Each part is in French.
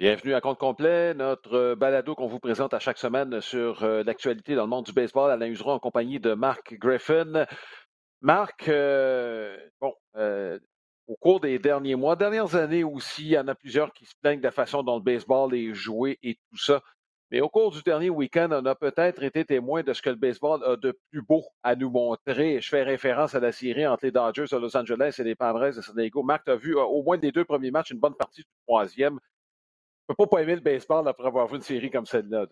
Bienvenue à compte complet, notre euh, balado qu'on vous présente à chaque semaine sur euh, l'actualité dans le monde du baseball. Alain Useron en compagnie de Marc Griffin. Marc, euh, bon, au cours des derniers mois, dernières années aussi, il y en a plusieurs qui se plaignent de la façon dont le baseball est joué et tout ça. Mais au cours du dernier week-end, on a peut-être été témoin de ce que le baseball a de plus beau à nous montrer. Je fais référence à la série entre les Dodgers de Los Angeles et les Padres de San Diego. Marc, tu as vu au moins des deux premiers matchs, une bonne partie du troisième peux pas pas aimer le baseball après avoir vu une série comme celle-là.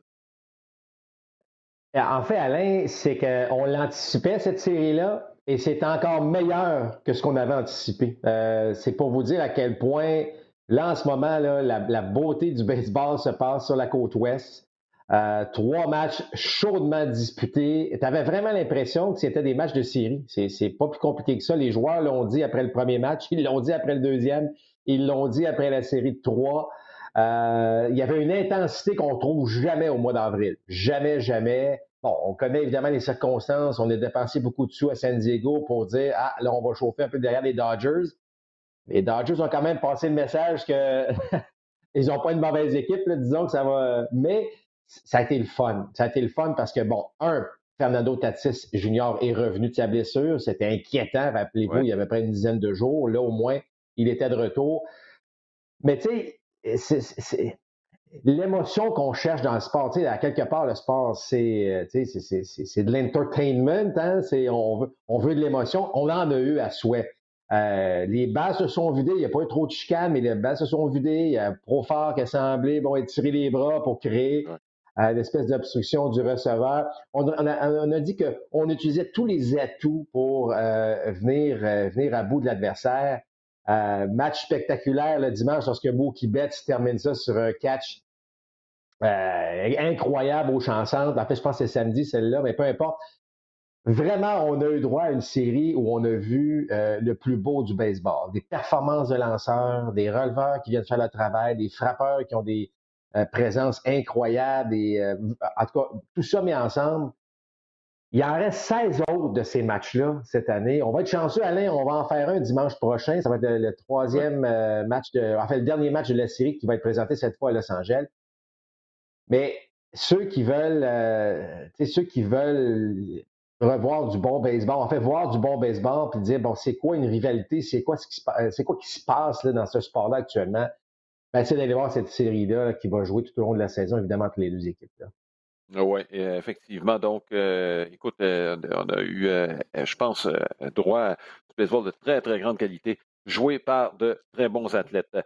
En fait, Alain, c'est qu'on l'anticipait, cette série-là, et c'est encore meilleur que ce qu'on avait anticipé. Euh, c'est pour vous dire à quel point, là, en ce moment, la, beauté du baseball se passe sur la côte ouest. Euh, trois matchs chaudement disputés. Tu avais vraiment l'impression que c'était des matchs de série. C'est pas plus compliqué que ça. Les joueurs l'ont dit après le premier match, ils l'ont dit après le deuxième, ils l'ont dit après la série de trois. Euh, il y avait une intensité qu'on trouve jamais au mois d'avril. Jamais, jamais. Bon, on connaît évidemment les circonstances. On a dépensé beaucoup de sous à San Diego pour dire Ah, là, on va chauffer un peu derrière les Dodgers. Les Dodgers ont quand même passé le message que ils n'ont pas une mauvaise équipe, disons que ça va. Mais ça a été le fun. Ça a été le fun parce que, bon, un, Fernando Tatis Jr. est revenu de sa blessure. C'était inquiétant, rappelez-vous, il y avait près une dizaine de jours. Là, au moins, il était de retour. Mais tu sais, c'est l'émotion qu'on cherche dans le sport. Tu sais, à quelque part, le sport, c'est euh, de l'entertainment. Hein? On, veut, on veut de l'émotion. On en a eu à souhait. Euh, les bases se sont vidées. Il n'y a pas eu trop de chicanes, mais les bases se sont vidées. Il y a Profort qui a semblé bon, étirer les bras pour créer euh, une espèce d'obstruction du receveur. On, a, on a, dit qu'on utilisait tous les atouts pour venir, venir à bout de l'adversaire. Euh, match spectaculaire le dimanche lorsque Mookie Betts termine ça sur un catch euh, incroyable aux chansons. En fait, je pense que c'est samedi celle-là, mais peu importe. Vraiment, on a eu droit à une série où on a vu euh, le plus beau du baseball. Des performances de lanceurs, des releveurs qui viennent faire le travail, des frappeurs qui ont des présences incroyables. En tout cas, tout ça mis ensemble, il en reste 16 autres de ces matchs-là cette année. On va être chanceux, Alain, on va en faire un dimanche prochain. Ça va être le, troisième euh, match, de, enfin le dernier match de la série qui va être présenté cette fois à Los Angeles. Mais ceux qui veulent, euh, ceux qui veulent revoir du bon baseball, en fait, voir du bon baseball, puis dire, bon, c'est quoi une rivalité, c'est quoi, ce qui, c'est quoi qui se passe là, dans ce sport-là actuellement, ben, c'est d'aller voir cette série-là qui va jouer tout au long de la saison, évidemment, entre les deux équipes. Là. Ah oui, effectivement. Donc, euh, écoute, euh, on a eu, euh, je pense, droit à du baseball de très, très grande qualité, joué par de très bons athlètes.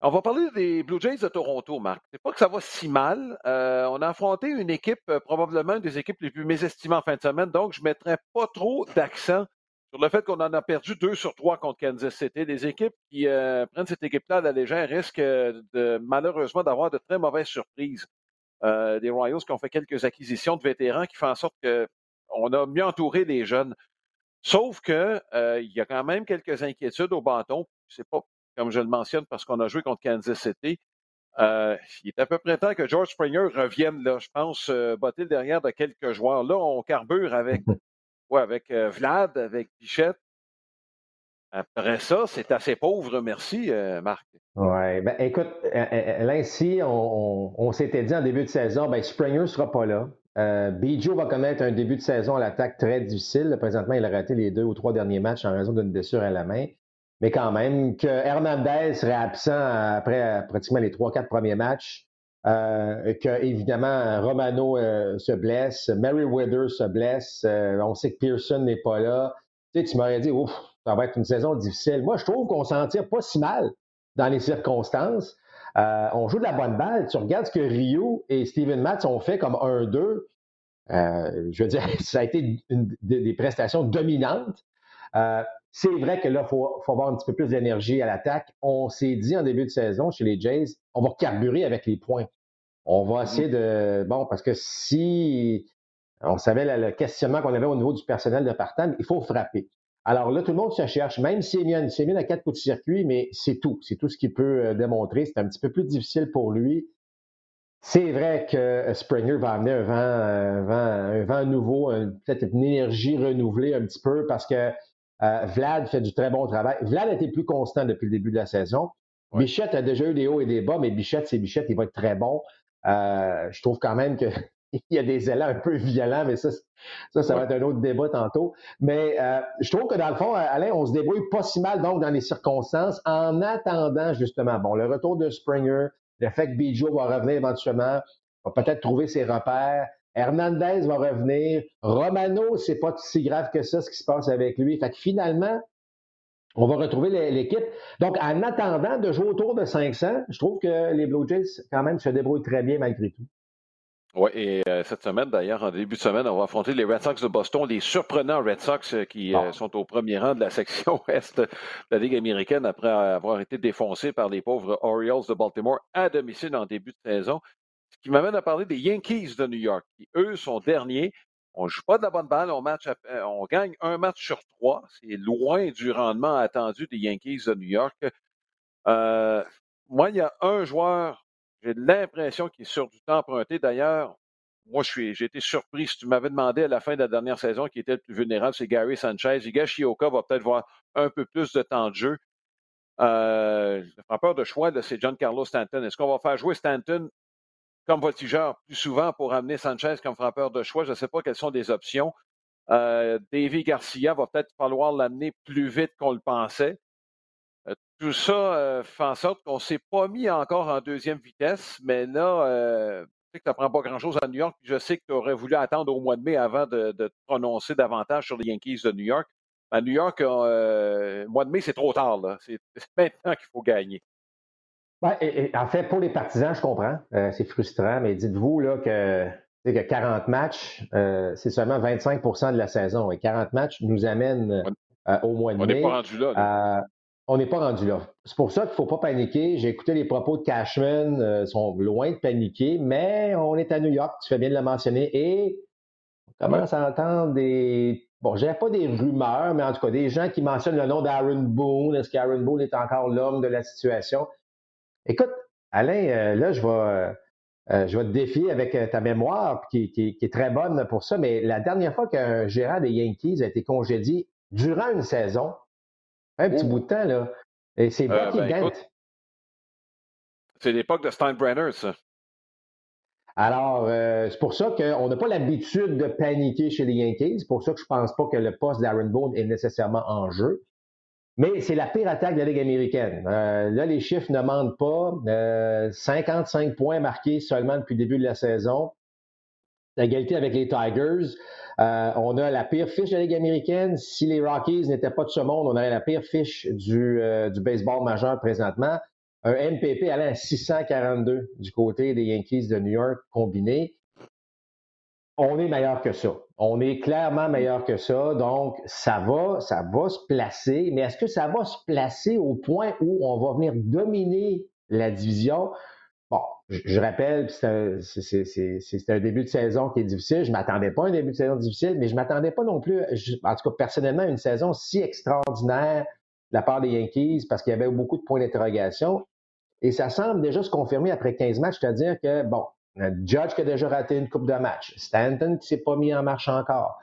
On va parler des Blue Jays de Toronto, Marc. C'est pas que ça va si mal. on a affronté une équipe, probablement une des équipes les plus mésestimées en fin de semaine, donc je ne mettrai pas trop d'accent sur le fait qu'on en a perdu deux sur trois contre Kansas City. Les équipes qui prennent cette équipe-là à la légère risquent de, malheureusement d'avoir de très mauvaises surprises. Euh, des Royals qui ont fait quelques acquisitions de vétérans qui font en sorte qu'on a mieux entouré les jeunes. Sauf que euh, il y a quand même quelques inquiétudes au bâton. C'est pas comme je le mentionne parce qu'on a joué contre Kansas City. Euh, il est à peu près temps que George Springer revienne là. Je pense botter le derrière de quelques joueurs. Là, on carbure avec, ouais, avec Vlad, avec Pichette. Après ça, c'est assez pauvre, merci, Marc. Oui, ben écoute, euh, euh, là ici, on, s'était dit en début de saison, ben Springer ne sera pas là. Euh, Bijou va connaître un début de saison à l'attaque très difficile. Présentement, il a raté les deux ou trois derniers matchs en raison d'une blessure à la main. Mais quand même, que Hernandez serait absent après pratiquement les trois, quatre premiers matchs, euh, que évidemment Romano se blesse, Mary Wither se blesse, on sait que Pearson n'est pas là. Tu sais, tu m'aurais dit, ouf, ça va être une saison difficile. Moi, je trouve qu'on s'en tire pas si mal dans les circonstances. Euh, on joue de la bonne balle. Tu regardes ce que Rio et Steven Matz ont fait comme 1-2. Euh, je veux dire, ça a été des prestations dominantes. Euh, c'est vrai que là, il faut, avoir un petit peu plus d'énergie à l'attaque. On s'est dit en début de saison chez les Jays, on va carburer avec les points. On va mm-hmm. essayer de. Bon, parce que si on savait le questionnement qu'on avait au niveau du personnel de partant, il faut frapper. Alors là, tout le monde se cherche, même c'est mis à quatre coups de circuit, mais c'est tout. C'est tout ce qu'il peut euh, démontrer. C'est un petit peu plus difficile pour lui. C'est vrai que euh, Springer va amener un vent, un vent, un vent nouveau, peut-être une énergie renouvelée un petit peu parce que euh, Vlad fait du très bon travail. Vlad a été plus constant depuis le début de la saison. Bichette a déjà eu des hauts et des bas, mais Bichette, c'est Bichette, il va être très bon. Euh, je trouve quand même qu'il y a des élans un peu violents, mais ça, ça, ça va être un autre débat tantôt. Mais euh, je trouve que dans le fond, Alain, on se débrouille pas si mal donc dans les circonstances en attendant justement, bon, le retour de Springer, le fait que Bijo va revenir éventuellement, va peut-être trouver ses repères. Hernandez va revenir. Romano, c'est pas si grave que ça ce qui se passe avec lui. Fait que finalement, on va retrouver l'équipe. Donc, en attendant de jouer autour de 500, je trouve que les Blue Jays, quand même, se débrouillent très bien malgré tout. Oui, et euh, cette semaine, d'ailleurs, en début de semaine, on va affronter les Red Sox de Boston, les surprenants Red Sox euh, qui euh, sont au premier rang de la section ouest de la Ligue américaine après avoir été défoncés par les pauvres Orioles de Baltimore à domicile en début de saison. Ce qui m'amène à parler des Yankees de New York, qui, eux, sont derniers on ne joue pas de la bonne balle, on, match, euh, on gagne un match sur trois. C'est loin du rendement attendu des Yankees de New York. Euh, moi, il y a un joueur, j'ai l'impression qu'il est sur du temps emprunté. D'ailleurs, moi, j'ai été surpris. Si tu m'avais demandé à la fin de la dernière saison qui était le plus vulnérable, c'est Gary Sanchez. Shioka va peut-être voir un peu plus de temps de jeu. Euh, le frappeur de choix, c'est John Carlos Stanton. Est-ce qu'on va faire jouer Stanton comme voltigeur plus souvent pour amener Sanchez comme frappeur de choix? Je ne sais pas quelles sont des options. Euh, Garcia va peut-être falloir l'amener plus vite qu'on le pensait. Euh, tout ça euh, fait en sorte qu'on ne s'est pas mis encore en deuxième vitesse, mais là, euh, je sais que tu n'apprends pas grand-chose à New York. Je sais que tu aurais voulu attendre au mois de mai avant de, de te prononcer davantage sur les Yankees de New York. À New York, le mois de mai, c'est trop tard. C'est maintenant qu'il faut gagner. Ouais, en fait, pour les partisans, je comprends. Euh, c'est frustrant, mais dites-vous là, que, que 40 matchs, euh, c'est seulement 25% de la saison. Et 40 matchs nous amènent euh, au mois de mai. On n'est pas rendu là. On n'est pas rendu là. C'est pour ça qu'il ne faut pas paniquer. J'ai écouté les propos de Cashman, ils sont loin de paniquer, mais on est à New York, tu fais bien de le mentionner, et on commence à entendre des bon, je pas des rumeurs, mais en tout cas, des gens qui mentionnent le nom d'Aaron Boone. Est-ce qu'Aaron Boone est encore l'homme de la situation? Écoute, Alain, euh, là, je vais, euh, euh, je vais te défier avec ta mémoire qui, qui, est très bonne pour ça, mais la dernière fois qu'un gérant des Yankees a été congédié durant une saison, un petit bout de temps, là, et c'est Bucky ben, C'est l'époque de Steinbrenner, ça. Alors, c'est pour ça qu'on n'a pas l'habitude de paniquer chez les Yankees. C'est pour ça que je ne pense pas que le poste d'Aaron Bone est nécessairement en jeu. Mais c'est la pire attaque de la Ligue américaine. Euh, là, les chiffres ne mentent pas. 55 euh, points marqués seulement depuis le début de la saison. L'égalité avec les Tigers. Euh, on a la pire fiche de la Ligue américaine. Si les Rockies n'étaient pas de ce monde, on aurait la pire fiche du, du baseball majeur présentement. Un MPP allant à 642 du côté des Yankees de New York combinés on est meilleur que ça. On est clairement meilleur que ça. Donc, ça va, ça va se placer. Mais est-ce que ça va se placer au point où on va venir dominer la division? Je, rappelle, c'est un, début de saison qui est difficile. Je m'attendais pas à un début de saison difficile, mais je m'attendais pas non plus, en tout cas personnellement, à une saison si extraordinaire de la part des Yankees parce qu'il y avait beaucoup de points d'interrogation. Et ça semble déjà se confirmer après 15 matchs, c'est-à-dire que, bon, Judge qui a déjà raté une coupe de match. Stanton qui s'est pas mis en marche encore.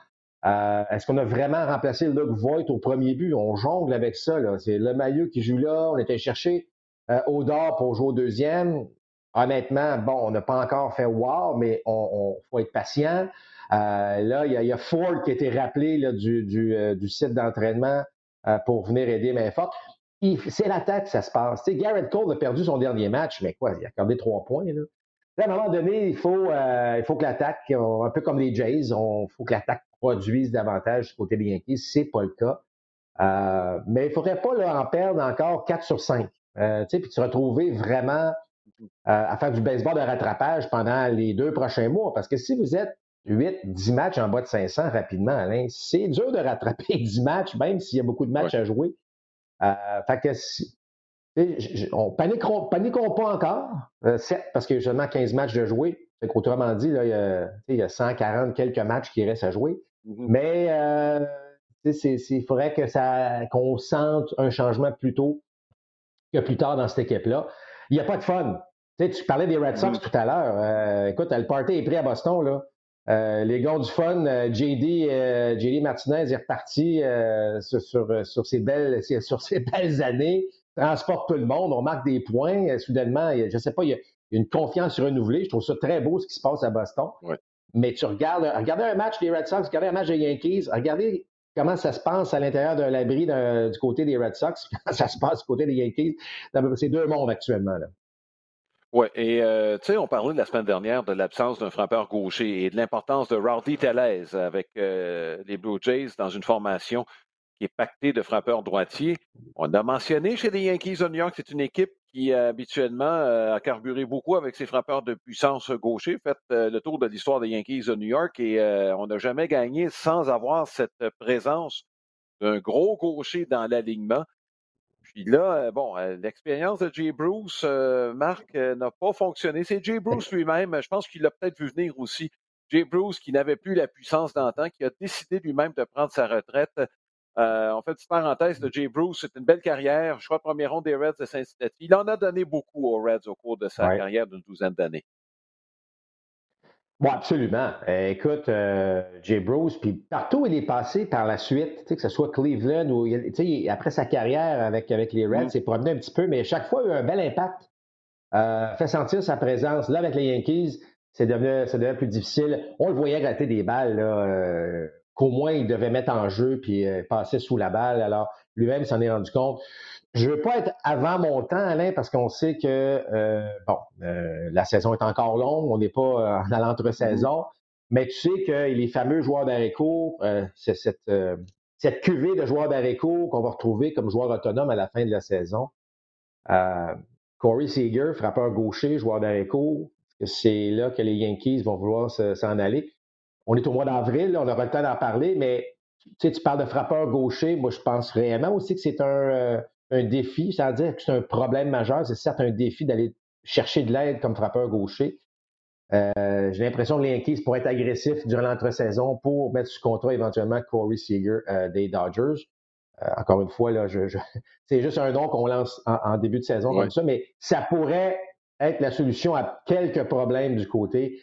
Euh, est-ce qu'on a vraiment remplacé Luke Voigt au premier but? On jongle avec ça. C'est le maillot qui joue là. On était chercher euh, Odor pour jouer au deuxième. Honnêtement, bon, on n'a pas encore fait wow, mais on, faut être patient. Euh, là, il y, a Ford qui a été rappelé là, du, du, euh, du, site d'entraînement pour venir aider main forte. C'est l'attaque, ça se passe. Garrett Cole a perdu son dernier match, mais quoi, il a accordé trois points. Là à un moment donné, il faut, euh, il faut que l'attaque, un peu comme les Jays, il faut que l'attaque produise davantage du côté des Yankees. C'est pas le cas. Euh, mais il ne faudrait pas en perdre encore 4 sur 5. Euh, puis te retrouver vraiment à faire du baseball de rattrapage pendant les deux prochains mois. Parce que si vous êtes 8, 10 matchs en bas de 500 rapidement, Alain, c'est dur de rattraper 10 matchs, même s'il y a beaucoup de matchs à jouer. fait que si, on paniquons, paniquons pas encore, euh, parce qu'il y a seulement 15 matchs de jouer. Autrement dit, là, il, y a, 140 quelques matchs qui restent à jouer. Mm-hmm. Mais euh, il faudrait que ça qu'on sente un changement plus tôt que plus tard dans cette équipe-là. Il n'y a pas de fun. Tu parlais des Red Sox mm-hmm. tout à l'heure. Euh, écoute, le party est pris à Boston. Là. Euh, les gars du fun, JD, JD Martinez est reparti sur, sur, ses belles, sur ses belles années transporte tout le monde, on marque des points. Soudainement, je ne sais pas, il y, a, une confiance renouvelée. Je trouve ça très beau ce qui se passe à Boston. Mais tu regardes, regardez un match des Red Sox, regardez un match des Yankees, regardez comment ça se passe à l'intérieur d'un abri du côté des Red Sox, comment ça se passe du côté des Yankees. C'est deux mondes actuellement. Là. Oui, et euh, tu sais, on parlait la semaine dernière de l'absence d'un frappeur gaucher et de l'importance de Rowdy Tellez avec euh, les Blue Jays dans une formation qui est pactée de frappeurs droitiers. On a mentionné chez les Yankees de New York, c'est une équipe qui habituellement euh, a carburé beaucoup avec ses frappeurs de puissance gaucher. Faites le tour de l'histoire des Yankees de New York et on n'a jamais gagné sans avoir cette présence d'un gros gaucher dans l'alignement. Puis là, euh, bon, euh, l'expérience de Jay Bruce, euh, Marc, n'a pas fonctionné. C'est Jay Bruce lui-même, je pense qu'il l'a peut-être vu venir aussi. Jay Bruce, qui n'avait plus la puissance d'antan, qui a décidé lui-même de prendre sa retraite. en fait, petite parenthèse de Jay Bruce, c'est une belle carrière. Je crois premier rond des Reds de Cincinnati. Il en a donné beaucoup aux Reds au cours de sa carrière d'une douzaine d'années. Oui, absolument. Euh, écoute, euh, Jay Bruce, puis partout où il est passé par la suite, que ce soit Cleveland ou après sa carrière avec, avec les Reds, mm. il s'est promené un petit peu, mais chaque fois, il a eu un bel impact. Euh, fait sentir sa présence. Là, avec les Yankees, c'est devenu, ça plus difficile. On le voyait rater des balles, là, qu'au moins il devait mettre en jeu puis passer sous la balle. Alors, lui-même s'en est rendu compte. Je ne veux pas être avant mon temps, Alain, parce qu'on sait que euh, bon, euh, la saison est encore longue, on n'est pas euh, en l'entre-saison, mais tu sais que les fameux joueurs d'arrêt c'est cette, cette cuvée de joueurs d'arrêt qu'on va retrouver comme joueurs autonomes à la fin de la saison. Corey Seager, frappeur gaucher, joueur d'arrêt c'est là que les Yankees vont vouloir s'en aller. On est au mois d'avril, on aura le temps d'en parler, mais tu sais, tu parles de frappeur gaucher. Moi, je pense réellement aussi que c'est un, un défi, ça veut dire que c'est un problème majeur. C'est certes un défi d'aller chercher de l'aide comme frappeur gaucher. Euh, j'ai l'impression que les Yankees pourraient être agressifs durant l'entre-saison pour mettre sous contrat éventuellement Corey Seager euh, des Dodgers. Euh, encore une fois, là, je, c'est juste un nom qu'on lance en, début de saison comme ça, mais ça pourrait être la solution à quelques problèmes du côté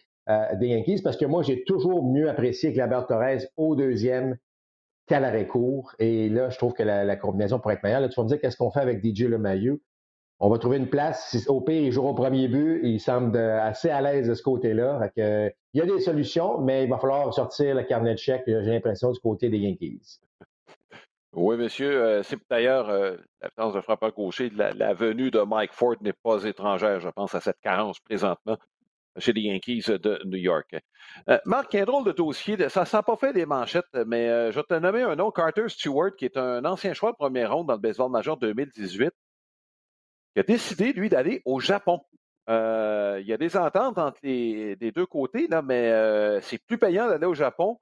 des Yankees parce que moi, j'ai toujours mieux apprécié que Labert Torres au deuxième qu'à l'arrêt court. Et là, je trouve que la, combinaison pourrait être meilleure. Là, tu vas me dire qu'est-ce qu'on fait avec DJ Lemayeux. On va trouver une place. au pire, il jouera au premier but. Il semble assez à l'aise de ce côté-là. il y a des solutions, mais il va falloir sortir le carnet de chèque, j'ai l'impression, du côté des Yankees. Oui, monsieur. Euh, c'est d'ailleurs euh, l'absence de frappeur gaucher. La, venue de Mike Ford n'est pas étrangère, je pense, à cette carence présentement chez les Yankees de New York. Euh, Marc, un drôle de dossier. Ça n'a pas fait des manchettes, mais euh, je vais te nommer un nom, Carter Stewart, qui est un ancien choix de première ronde dans le baseball majeur 2018, qui a décidé, lui, d'aller au Japon. Euh, il y a des ententes entre les, deux côtés, là, mais c'est plus payant d'aller au Japon.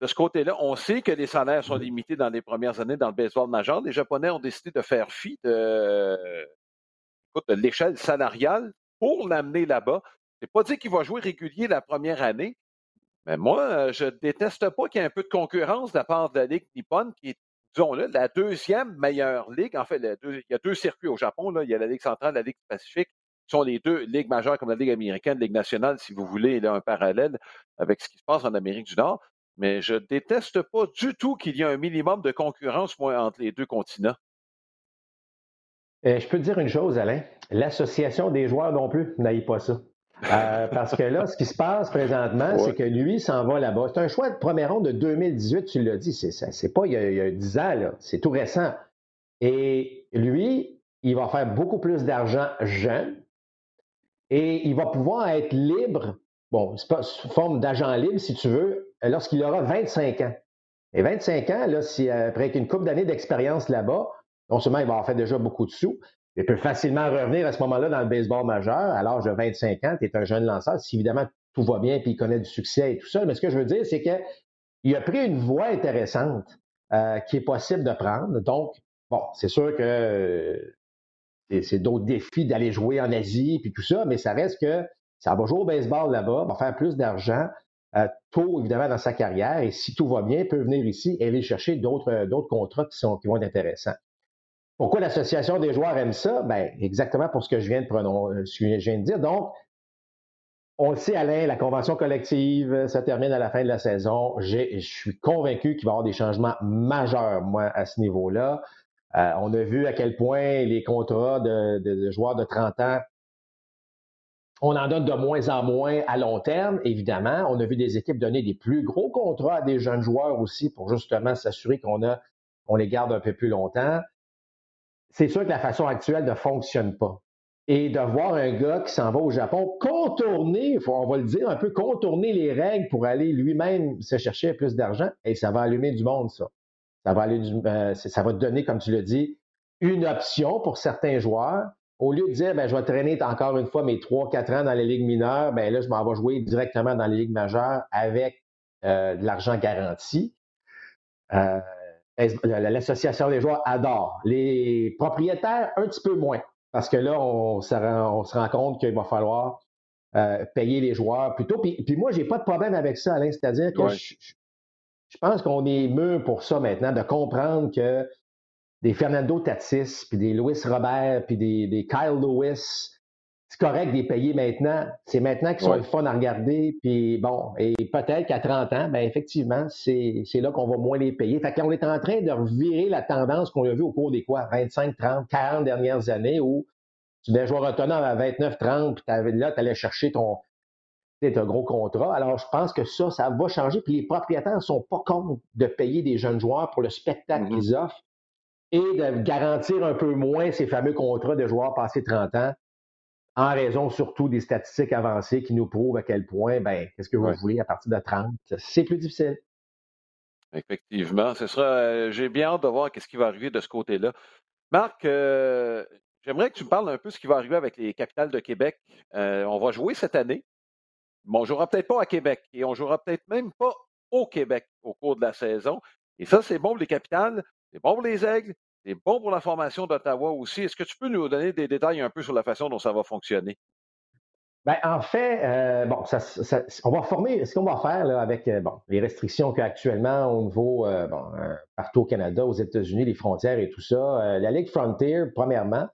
De ce côté-là, on sait que les salaires sont limités dans les premières années dans le baseball majeur. Les Japonais ont décidé de faire fi de l'échelle salariale pour l'amener là-bas. C'est pas dit qu'il va jouer régulier la première année, mais moi, euh, je déteste pas qu'il y ait un peu de concurrence de la part de la Ligue Nippon, qui est, disons-le, la deuxième meilleure ligue. En fait, il y a deux circuits au Japon. Là. Il y a la Ligue centrale, la Ligue pacifique, qui sont les deux ligues majeures comme la Ligue américaine, la Ligue nationale, si vous voulez, là, un parallèle avec ce qui se passe en Amérique du Nord. Mais je déteste pas du tout qu'il y ait un minimum de concurrence entre les deux continents. Euh, je peux te dire une chose, Alain. L'association des joueurs non plus n'aille pas ça. Euh, parce que là, ce qui se passe présentement, c'est que lui s'en va là-bas. C'est un choix de première ronde de 2018, tu l'as dit. C'est pas il y, a, il y a 10 ans, c'est tout récent. Et lui, il va faire beaucoup plus d'argent jeune et il va pouvoir être libre, bon, c'est pas sous forme d'agent libre, si tu veux, lorsqu'il aura 25 ans. Et 25 ans, là, si après une couple d'années d'expérience là-bas, non seulement il va avoir fait déjà beaucoup de sous, il peut facilement revenir à ce moment-là dans le baseball majeur, à l'âge de 25 ans, tu es un jeune lanceur, si évidemment tout va bien puis il connaît du succès et tout ça. Mais ce que je veux dire, c'est qu'il a pris une voie intéressante euh, qui est possible de prendre. Donc, bon, c'est sûr que euh, c'est d'autres défis d'aller jouer en Asie puis tout ça, mais ça reste que ça va jouer au baseball là-bas, va faire plus d'argent. Euh, tôt, évidemment, dans sa carrière, et si tout va bien, peut venir ici et aller chercher d'autres, d'autres contrats qui, sont, qui vont être intéressants. Pourquoi l'association des joueurs aime ça? Ben, exactement pour ce que je viens de, euh, je viens de dire. Donc, on le sait, Alain, la convention collective euh, ça termine à la fin de la saison. Je suis convaincu qu'il va y avoir des changements majeurs, moi, à ce niveau-là. on a vu à quel point les contrats de, joueurs de 30 ans, on en donne de moins en moins à long terme, évidemment. On a vu des équipes donner des plus gros contrats à des jeunes joueurs aussi pour justement s'assurer qu'on a on les garde un peu plus longtemps. C'est sûr que la façon actuelle ne fonctionne pas. Et de voir un gars qui s'en va au Japon contourner, on va le dire un peu, contourner les règles pour aller lui-même se chercher plus d'argent, et ça va allumer du monde, ça. Ça va, aller euh, donner, comme tu l'as dit, une option pour certains joueurs. Au lieu de dire, ben, je vais traîner encore une fois mes 3-4 ans dans les ligues mineures, ben là, je m'en vais jouer directement dans les ligues majeures avec euh, de l'argent garanti. Euh, l'association des joueurs adore. Les propriétaires, un petit peu moins. Parce que là, on, se rend compte qu'il va falloir euh, payer les joueurs plutôt. Puis, puis moi, j'ai pas de problème avec ça, Alain. C'est-à-dire que je, pense qu'on est mûr pour ça maintenant, de comprendre que des Fernando Tatis, puis des Louis Robert, puis des, des Kyle Lewis, c'est correct de les payer maintenant. C'est maintenant qu'ils sont le fun à regarder. Puis bon, et peut-être qu'à 30 ans, ben effectivement, c'est là qu'on va moins les payer. Fait qu'on est en train de revirer la tendance qu'on a vue au cours des quoi, 25, 30, 40 dernières années où tu devais jouer autonome à 29, 30, puis là, tu allais chercher ton, un gros contrat. Alors, je pense que ça, ça va changer. Puis les propriétaires ne sont pas contre de payer des jeunes joueurs pour le spectacle mm-hmm. qu'ils offrent et de garantir un peu moins ces fameux contrats de joueurs passés 30 ans en raison surtout des statistiques avancées qui nous prouvent à quel point, ben, qu'est-ce que vous voulez à partir de 30, c'est plus difficile. Effectivement, ce sera. Euh, j'ai bien hâte de voir qu'est-ce qui va arriver de ce côté-là. Marc, euh, j'aimerais que tu me parles un peu de ce qui va arriver avec les capitales de Québec. Euh, on va jouer cette année, mais on jouera peut-être pas à Québec et on jouera peut-être même pas au Québec au cours de la saison. Et ça, c'est bon pour les capitales, c'est bon pour les aigles, c'est bon pour la formation d'Ottawa aussi. Est-ce que tu peux nous donner des détails un peu sur la façon dont ça va fonctionner? Bien, en fait, euh, bon, on va former, ce qu'on va faire là, avec euh, bon, les restrictions qu'actuellement au niveau, euh, bon, partout au Canada, aux États-Unis, les frontières et tout ça, la Ligue Frontier, premièrement,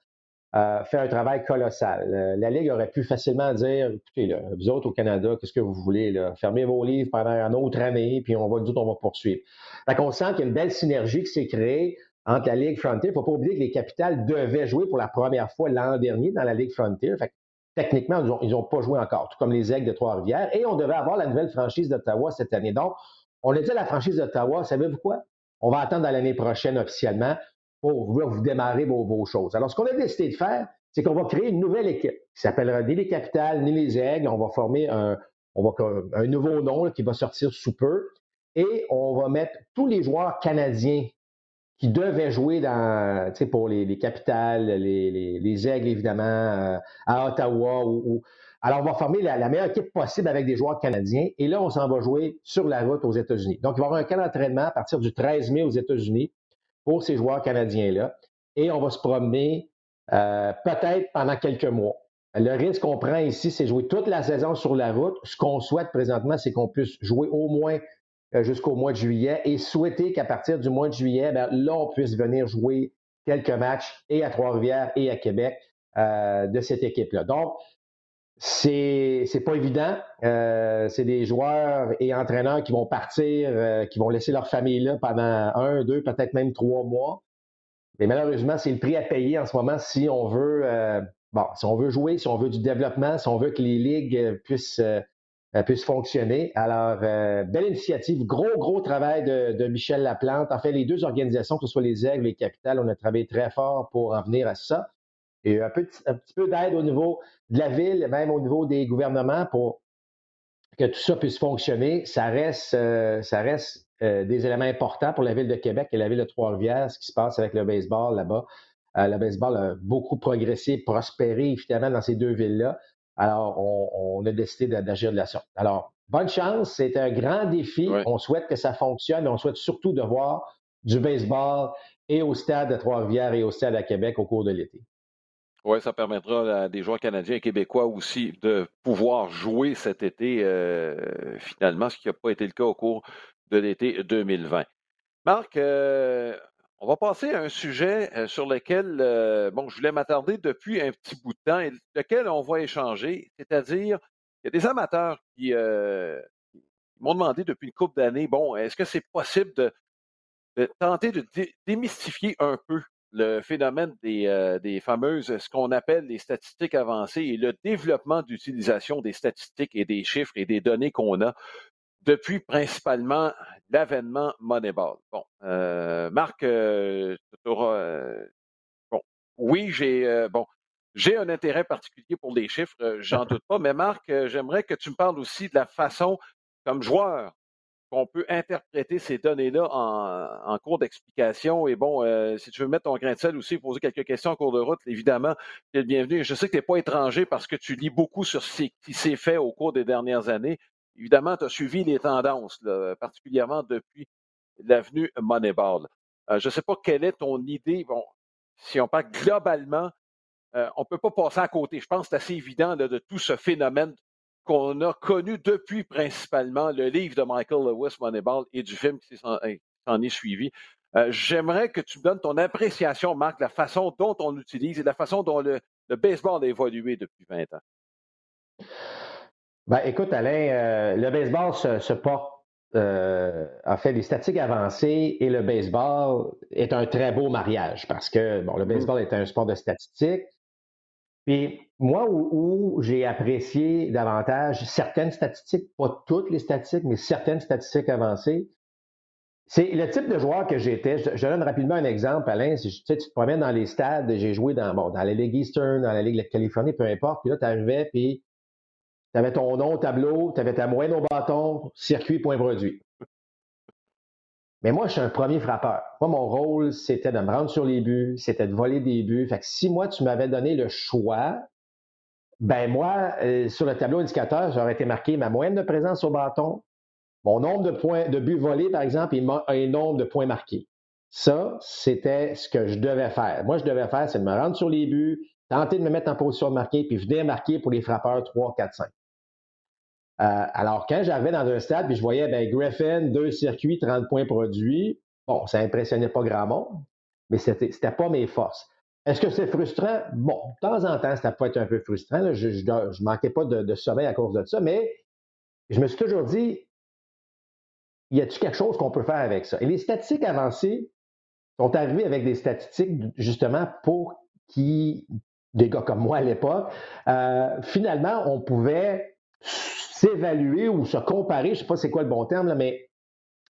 fait un travail colossal. la Ligue aurait pu facilement dire, écoutez, là, vous autres au Canada, qu'est-ce que vous voulez? Là? Fermez vos livres pendant une autre année, puis on va dire on va poursuivre. Fait qu'on sent qu'il y a une belle synergie qui s'est créée entre la Ligue Frontier. Il ne faut pas oublier que les Capitales devaient jouer pour la première fois l'an dernier dans la Ligue Frontier. Fait techniquement, ils n'ont pas joué encore, tout comme les Aigles de Trois-Rivières. Et on devait avoir la nouvelle franchise d'Ottawa cette année. Donc, on a dit à la franchise d'Ottawa, savez-vous quoi? On va attendre l'année prochaine officiellement pour vous, démarrer vos, choses. Alors, ce qu'on a décidé de faire, c'est qu'on va créer une nouvelle équipe qui s'appellera ni les Capitales, ni les Aigles. On va former un, on va, un nouveau nom qui va sortir sous peu. Et on va mettre tous les joueurs canadiens qui devaient jouer dans, pour les, les capitales, les, les, les, aigles, évidemment, euh, à Ottawa. Alors, on va former la, meilleure équipe possible avec des joueurs canadiens. Et là, on s'en va jouer sur la route aux États-Unis. Donc, il va y avoir un camp d'entraînement à partir du 13 mai aux États-Unis pour ces joueurs canadiens-là. Et on va se promener euh, peut-être pendant quelques mois. Le risque qu'on prend ici, c'est jouer toute la saison sur la route. Ce qu'on souhaite présentement, c'est qu'on puisse jouer au moins jusqu'au mois de juillet et souhaiter qu'à partir du mois de juillet, ben, là, on puisse venir jouer quelques matchs et à Trois-Rivières et à Québec euh, de cette équipe-là. Donc, c'est pas évident. Euh, c'est des joueurs et entraîneurs qui vont partir, qui vont laisser leur famille là pendant un, deux, peut-être même trois mois. Mais malheureusement, c'est le prix à payer en ce moment si on veut, bon, si on veut jouer, si on veut du développement, si on veut que les ligues puissent euh, puisse fonctionner. Alors, euh, belle initiative, gros, gros travail de, Michel Laplante. En fait, les deux organisations, que ce soit les Aigles et les Capitales, on a travaillé très fort pour en venir à ça. Et un, petit peu d'aide au niveau de la ville, même au niveau des gouvernements pour que tout ça puisse fonctionner. Ça reste, euh, ça reste des éléments importants pour la ville de Québec et la ville de Trois-Rivières, ce qui se passe avec le baseball là-bas. le baseball a beaucoup progressé, prospéré, évidemment, dans ces deux villes-là. Alors, on, a décidé d'agir de la sorte. Alors, bonne chance. C'est un grand défi. On souhaite que ça fonctionne. On souhaite surtout de voir du baseball et au stade de Trois-Rivières et au stade à Québec au cours de l'été. Oui, ça permettra à des joueurs canadiens et québécois aussi de pouvoir jouer cet été, euh, finalement, ce qui n'a pas été le cas au cours de l'été 2020. Marc, euh, on va passer à un sujet euh, sur lequel euh, bon, je voulais m'attarder depuis un petit bout de temps et lequel on va échanger, c'est-à-dire il y a des amateurs qui, euh, m'ont demandé depuis une couple d'années, bon, est-ce que c'est possible de, tenter de démystifier un peu le phénomène des, des fameuses, ce qu'on appelle les statistiques avancées et le développement d'utilisation des statistiques et des chiffres et des données qu'on a? Depuis principalement l'avènement Moneyball. Bon, euh, Marc, euh, bon, oui, j'ai bon, j'ai un intérêt particulier pour les chiffres, j'en doute pas, mais Marc, j'aimerais que tu me parles aussi de la façon, comme joueur, qu'on peut interpréter ces données-là en, cours d'explication. Et bon, euh, si tu veux mettre ton grain de sel aussi, poser quelques questions en cours de route, évidemment, tu es le bienvenu. Je sais que tu n'es pas étranger parce que tu lis beaucoup sur ce qui s'est fait au cours des dernières années. Évidemment, tu as suivi les tendances, particulièrement depuis l'avenue Moneyball. Euh, je ne sais pas quelle est ton idée. Si on parle globalement, euh, on ne peut pas passer à côté. Je pense que c'est assez évident de tout ce phénomène qu'on a connu depuis principalement le livre de Michael Lewis, Moneyball, et du film qui s'en est suivi. Euh, j'aimerais que tu me donnes ton appréciation, Marc, de la façon dont on l'utilise et de la façon dont le, baseball a évolué depuis 20 ans. Ben, écoute, Alain, euh, le baseball se, porte, euh, en fait, les statistiques avancées et le baseball est un très beau mariage parce que, bon, le mmh. baseball est un sport de statistiques, puis moi, où, j'ai apprécié davantage certaines statistiques, pas toutes les statistiques, mais certaines statistiques avancées, c'est le type de joueur que j'étais. Je, donne rapidement un exemple, Alain. Si, tu, sais, tu te promènes dans les stades, j'ai joué dans, bon, dans la Ligue Eastern, dans la Ligue de Californie, peu importe. Puis là, tu arrivais, puis tu avais ton nom au tableau, tu avais ta moyenne au bâton, circuit, point produit. Mais moi, je suis un premier frappeur. Moi, mon rôle, c'était de me rendre sur les buts, c'était de voler des buts. Fait que si moi, tu m'avais donné le choix, ben moi, euh, sur le tableau indicateur, j'aurais été marqué ma moyenne de présence au bâton, mon nombre de points de buts volés, par exemple, et un nombre de points marqués. Ça, c'était ce que je devais faire. Moi, je devais faire, c'est de me rendre sur les buts, tenter de me mettre en position de marquer, puis venir marquer pour les frappeurs 3, 4, 5. Euh, alors, quand j'arrivais dans un stade puis je voyais ben, Griffin, deux circuits, 30 points produits, bon, ça impressionnait pas grand monde, mais c'était, c'était pas mes forces. Est-ce que c'est frustrant? Bon, de temps en temps, ça peut être un peu frustrant. Je, je, manquais pas de, sommeil à cause de ça, mais je me suis toujours dit, y a-t-il quelque chose qu'on peut faire avec ça? Et les statistiques avancées sont arrivées avec des statistiques justement pour qui, des gars comme moi à l'époque, euh, finalement, on pouvait s'évaluer ou se comparer, je ne sais pas c'est quoi le bon terme, là, mais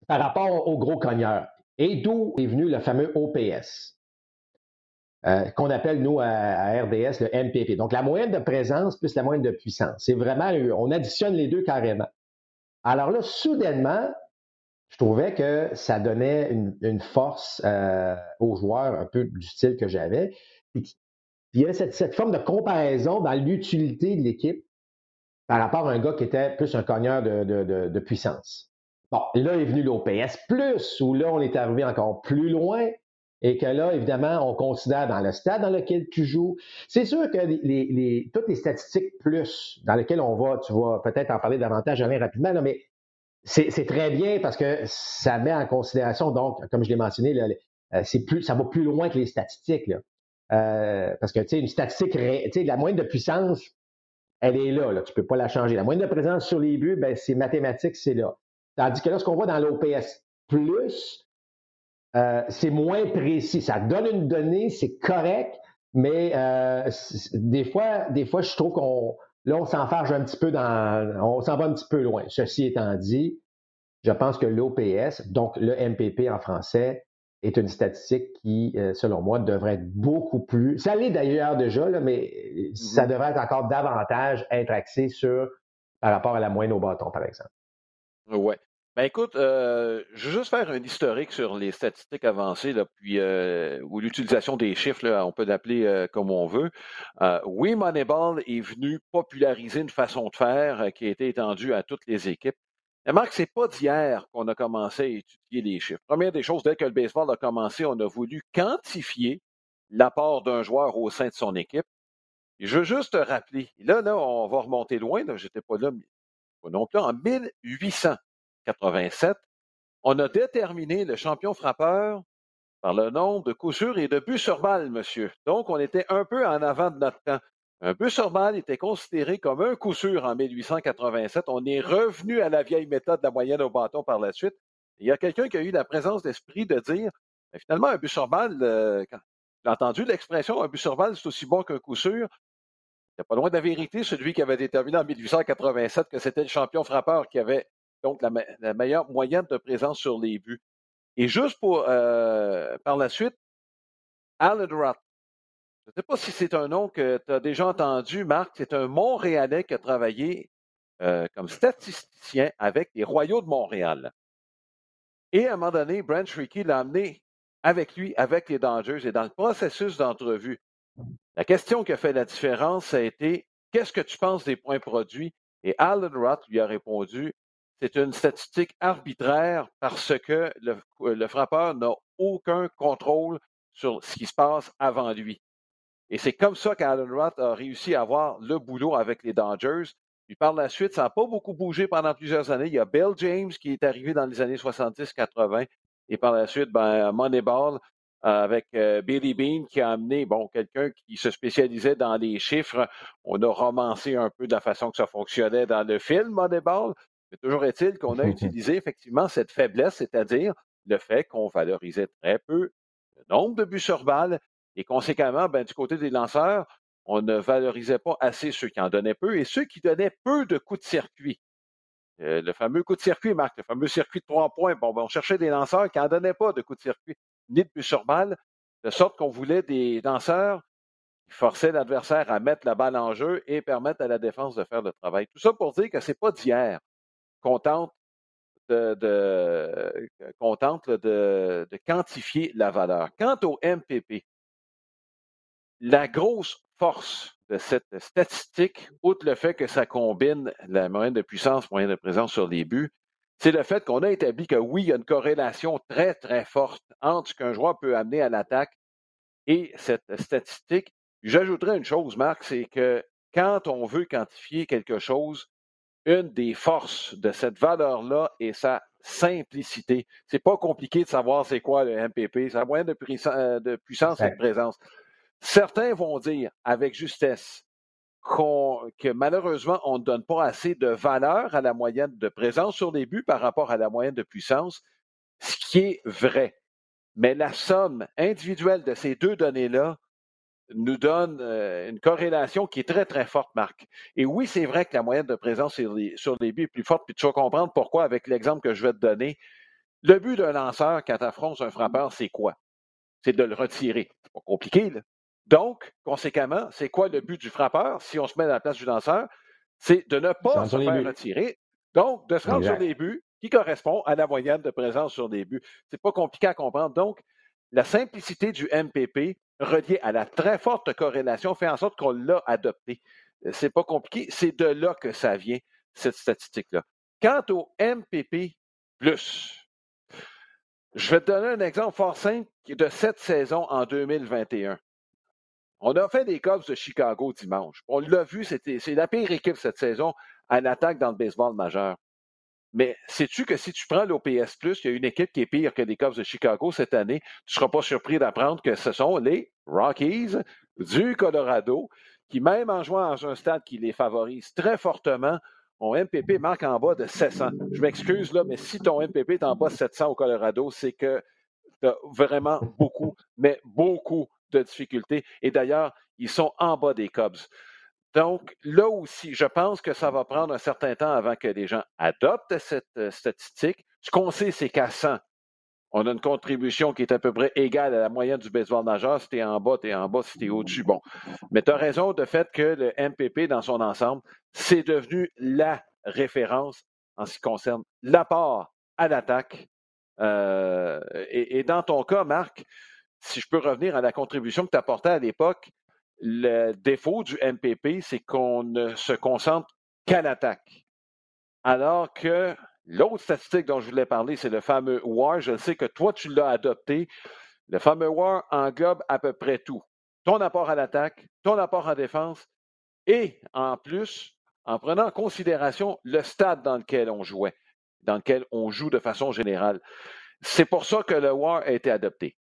par rapport aux gros cogneurs. Et d'où est venu le fameux OPS, euh, qu'on appelle, nous, à, RDS, le MPP. Donc, la moyenne de présence plus la moyenne de puissance. C'est vraiment, on additionne les deux carrément. Alors là, soudainement, je trouvais que ça donnait une, force euh, aux joueurs un peu du style que j'avais. Puis, il y avait cette, cette, forme de comparaison dans l'utilité de l'équipe par rapport à un gars qui était plus un cogneur de, puissance. Bon, là est venu l'OPS, où là, on est arrivé encore plus loin et que là, évidemment, on considère dans le stade dans lequel tu joues. C'est sûr que toutes les statistiques plus dans lesquelles on va, tu vas peut-être en parler davantage Alain, rapidement, mais c'est très bien parce que ça met en considération, donc, comme je l'ai mentionné, euh, ça va plus loin que les statistiques. Euh, parce que, tu sais, une statistique, tu sais, la moyenne de puissance, elle est là, tu ne peux pas la changer. La moyenne de présence sur les buts, ben, c'est mathématique, c'est là. Tandis que là, ce qu'on voit dans l'OPS euh, c'est moins précis. Ça donne une donnée, c'est correct, mais euh, des fois, des fois, je trouve qu'on là, on s'enfarge un petit peu dans. On s'en va un petit peu loin. Ceci étant dit, je pense que l'OPS, donc le MPP en français, est une statistique qui, euh, selon moi, devrait être beaucoup plus. Ça l'est d'ailleurs déjà, là, mais mm-hmm. ça devrait être encore davantage être axé sur par rapport à la moyenne au bâton, par exemple. Oui. Ben écoute, euh, je vais juste faire un historique sur les statistiques avancées, là, puis euh, ou l'utilisation des chiffres, là, on peut l'appeler comme on veut. oui, Moneyball est venu populariser une façon de faire qui a été étendue à toutes les équipes. Mais Marc, c'est pas d'hier qu'on a commencé à étudier les chiffres. Première des choses, dès que le baseball a commencé, on a voulu quantifier l'apport d'un joueur au sein de son équipe. je veux juste te rappeler, là, là, on va remonter loin, là, j'étais pas là, pas non plus, en 1887, on a déterminé le champion frappeur par le nombre de coups et de buts sur balle, monsieur. Donc, on était un peu en avant de notre temps. Un but sur balle était considéré comme un coup sûr en 1887. On est revenu à la vieille méthode de la moyenne au bâton par la suite. Il y a quelqu'un qui a eu la présence d'esprit de dire ben, finalement, un but sur balle, euh, J'ai entendu l'expression un but sur balle, c'est aussi bon qu'un coup sûr. C'est pas loin de la vérité, celui qui avait déterminé en 1887 que c'était le champion frappeur qui avait donc la, meilleure moyenne de présence sur les buts. Et juste pour euh, par la suite, Alan Roth. Je ne sais pas si c'est un nom que tu as déjà entendu, Marc. C'est un Montréalais qui a travaillé euh, comme statisticien avec les Royaux de Montréal. Et à un moment donné, Brent Shrieky l'a amené avec lui, avec les Dangers. Et dans le processus d'entrevue, la question qui a fait la différence, a été Qu'est-ce que tu penses des points produits? Et Alan Roth lui a répondu C'est une statistique arbitraire parce que le, frappeur n'a aucun contrôle sur ce qui se passe avant lui. Et c'est comme ça qu'Alan Roth a réussi à avoir le boulot avec les Dodgers. Puis par la suite, ça n'a pas beaucoup bougé pendant plusieurs années. Il y a Bill James qui est arrivé dans les années 70-80. Et par la suite, ben, Moneyball avec euh, Billy Bean qui a amené bon, quelqu'un qui se spécialisait dans les chiffres. On a romancé un peu de la façon que ça fonctionnait dans le film Moneyball. Mais toujours est-il qu'on a utilisé effectivement cette faiblesse, c'est-à-dire le fait qu'on valorisait très peu le nombre de buts sur balle et conséquemment, ben, du côté des lanceurs, on ne valorisait pas assez ceux qui en donnaient peu et ceux qui donnaient peu de coups de circuit. Euh, le fameux coup de circuit, Marc, le fameux circuit de trois points. Bon, ben, on cherchait des lanceurs qui n'en donnaient pas de coups de circuit, ni de but sur balle, de sorte qu'on voulait des lanceurs qui forçaient l'adversaire à mettre la balle en jeu et permettre à la défense de faire le travail. Tout ça pour dire que ce n'est pas d'hier qu'on tente de, de, de, quantifier la valeur. Quant au MPP, la grosse force de cette statistique, outre le fait que ça combine la moyenne de puissance, moyenne de présence sur les buts, c'est le fait qu'on a établi que oui, il y a une corrélation très, très forte entre ce qu'un joueur peut amener à l'attaque et cette statistique. J'ajouterais une chose, Marc, c'est que quand on veut quantifier quelque chose, une des forces de cette valeur-là est sa simplicité. C'est pas compliqué de savoir c'est quoi le MPP, c'est la moyenne de, euh, puissance et de présence. Certains vont dire avec justesse que malheureusement, on ne donne pas assez de valeur à la moyenne de présence sur les buts par rapport à la moyenne de puissance, ce qui est vrai. Mais la somme individuelle de ces deux données-là nous donne euh, une corrélation qui est très, très forte, Marc. Et oui, c'est vrai que la moyenne de présence sur les, buts est plus forte, puis tu vas comprendre pourquoi avec l'exemple que je vais te donner. Le but d'un lanceur quand tu affrontes un frappeur, c'est quoi? C'est de le retirer. C'est pas compliqué, là. Donc, conséquemment, c'est quoi le but du frappeur si on se met à la place du lanceur? C'est de ne pas se faire retirer. Donc, de se rendre sur les buts qui correspond à la moyenne de présence sur des buts. C'est pas compliqué à comprendre. Donc, la simplicité du MPP reliée à la très forte corrélation fait en sorte qu'on l'a adopté. C'est pas compliqué. C'est de là que ça vient, cette statistique-là. Quant au MPP, je vais te donner un exemple fort simple de cette saison en 2021. On a fait des Cubs de Chicago dimanche. On l'a vu, c'est la pire équipe cette saison à l'attaque dans le baseball majeur. Mais sais-tu que si tu prends l'OPS, il y a une équipe qui est pire que les Cubs de Chicago cette année, tu ne seras pas surpris d'apprendre que ce sont les Rockies du Colorado, qui, même en jouant dans un stade qui les favorise très fortement, ont MPP marque en bas de 700. Je m'excuse, là, mais si ton MPP est en bas de 700 au Colorado, c'est que tu as vraiment beaucoup, mais beaucoup de difficultés. Et d'ailleurs, ils sont en bas des Cubs. Donc, là aussi, je pense que ça va prendre un certain temps avant que les gens adoptent cette euh, statistique. Ce qu'on sait, c'est qu'à 100, on a une contribution qui est à peu près égale à la moyenne du baseball majeur. Si tu es en bas, tu es en bas. Si tu es au-dessus, bon. Mais tu raison de fait que le MPP, dans son ensemble, c'est devenu la référence en ce qui concerne l'apport à l'attaque. Euh, et, dans ton cas, Marc, si je peux revenir à la contribution que tu apportais à l'époque, le défaut du MPP, c'est qu'on ne se concentre qu'à l'attaque. Alors que l'autre statistique dont je voulais parler, c'est le fameux WAR. Je sais que toi, tu l'as adopté. Le fameux WAR englobe à peu près tout. Ton apport à l'attaque, ton apport en défense et en plus, en prenant en considération le stade dans lequel on jouait, dans lequel on joue de façon générale. C'est pour ça que le WAR a été adopté.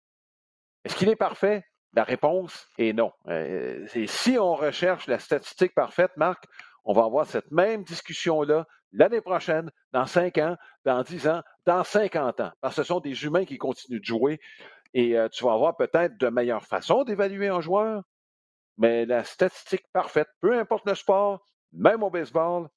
Est-ce qu'il est parfait? La réponse est non. Euh, si on recherche la statistique parfaite, Marc, on va avoir cette même discussion-là l'année prochaine, dans 5 ans, dans 10 ans, dans 50 ans. Parce que ce sont des humains qui continuent de jouer. et tu vas avoir peut-être de meilleures façons d'évaluer un joueur, mais la statistique parfaite, peu importe le sport, même au baseball,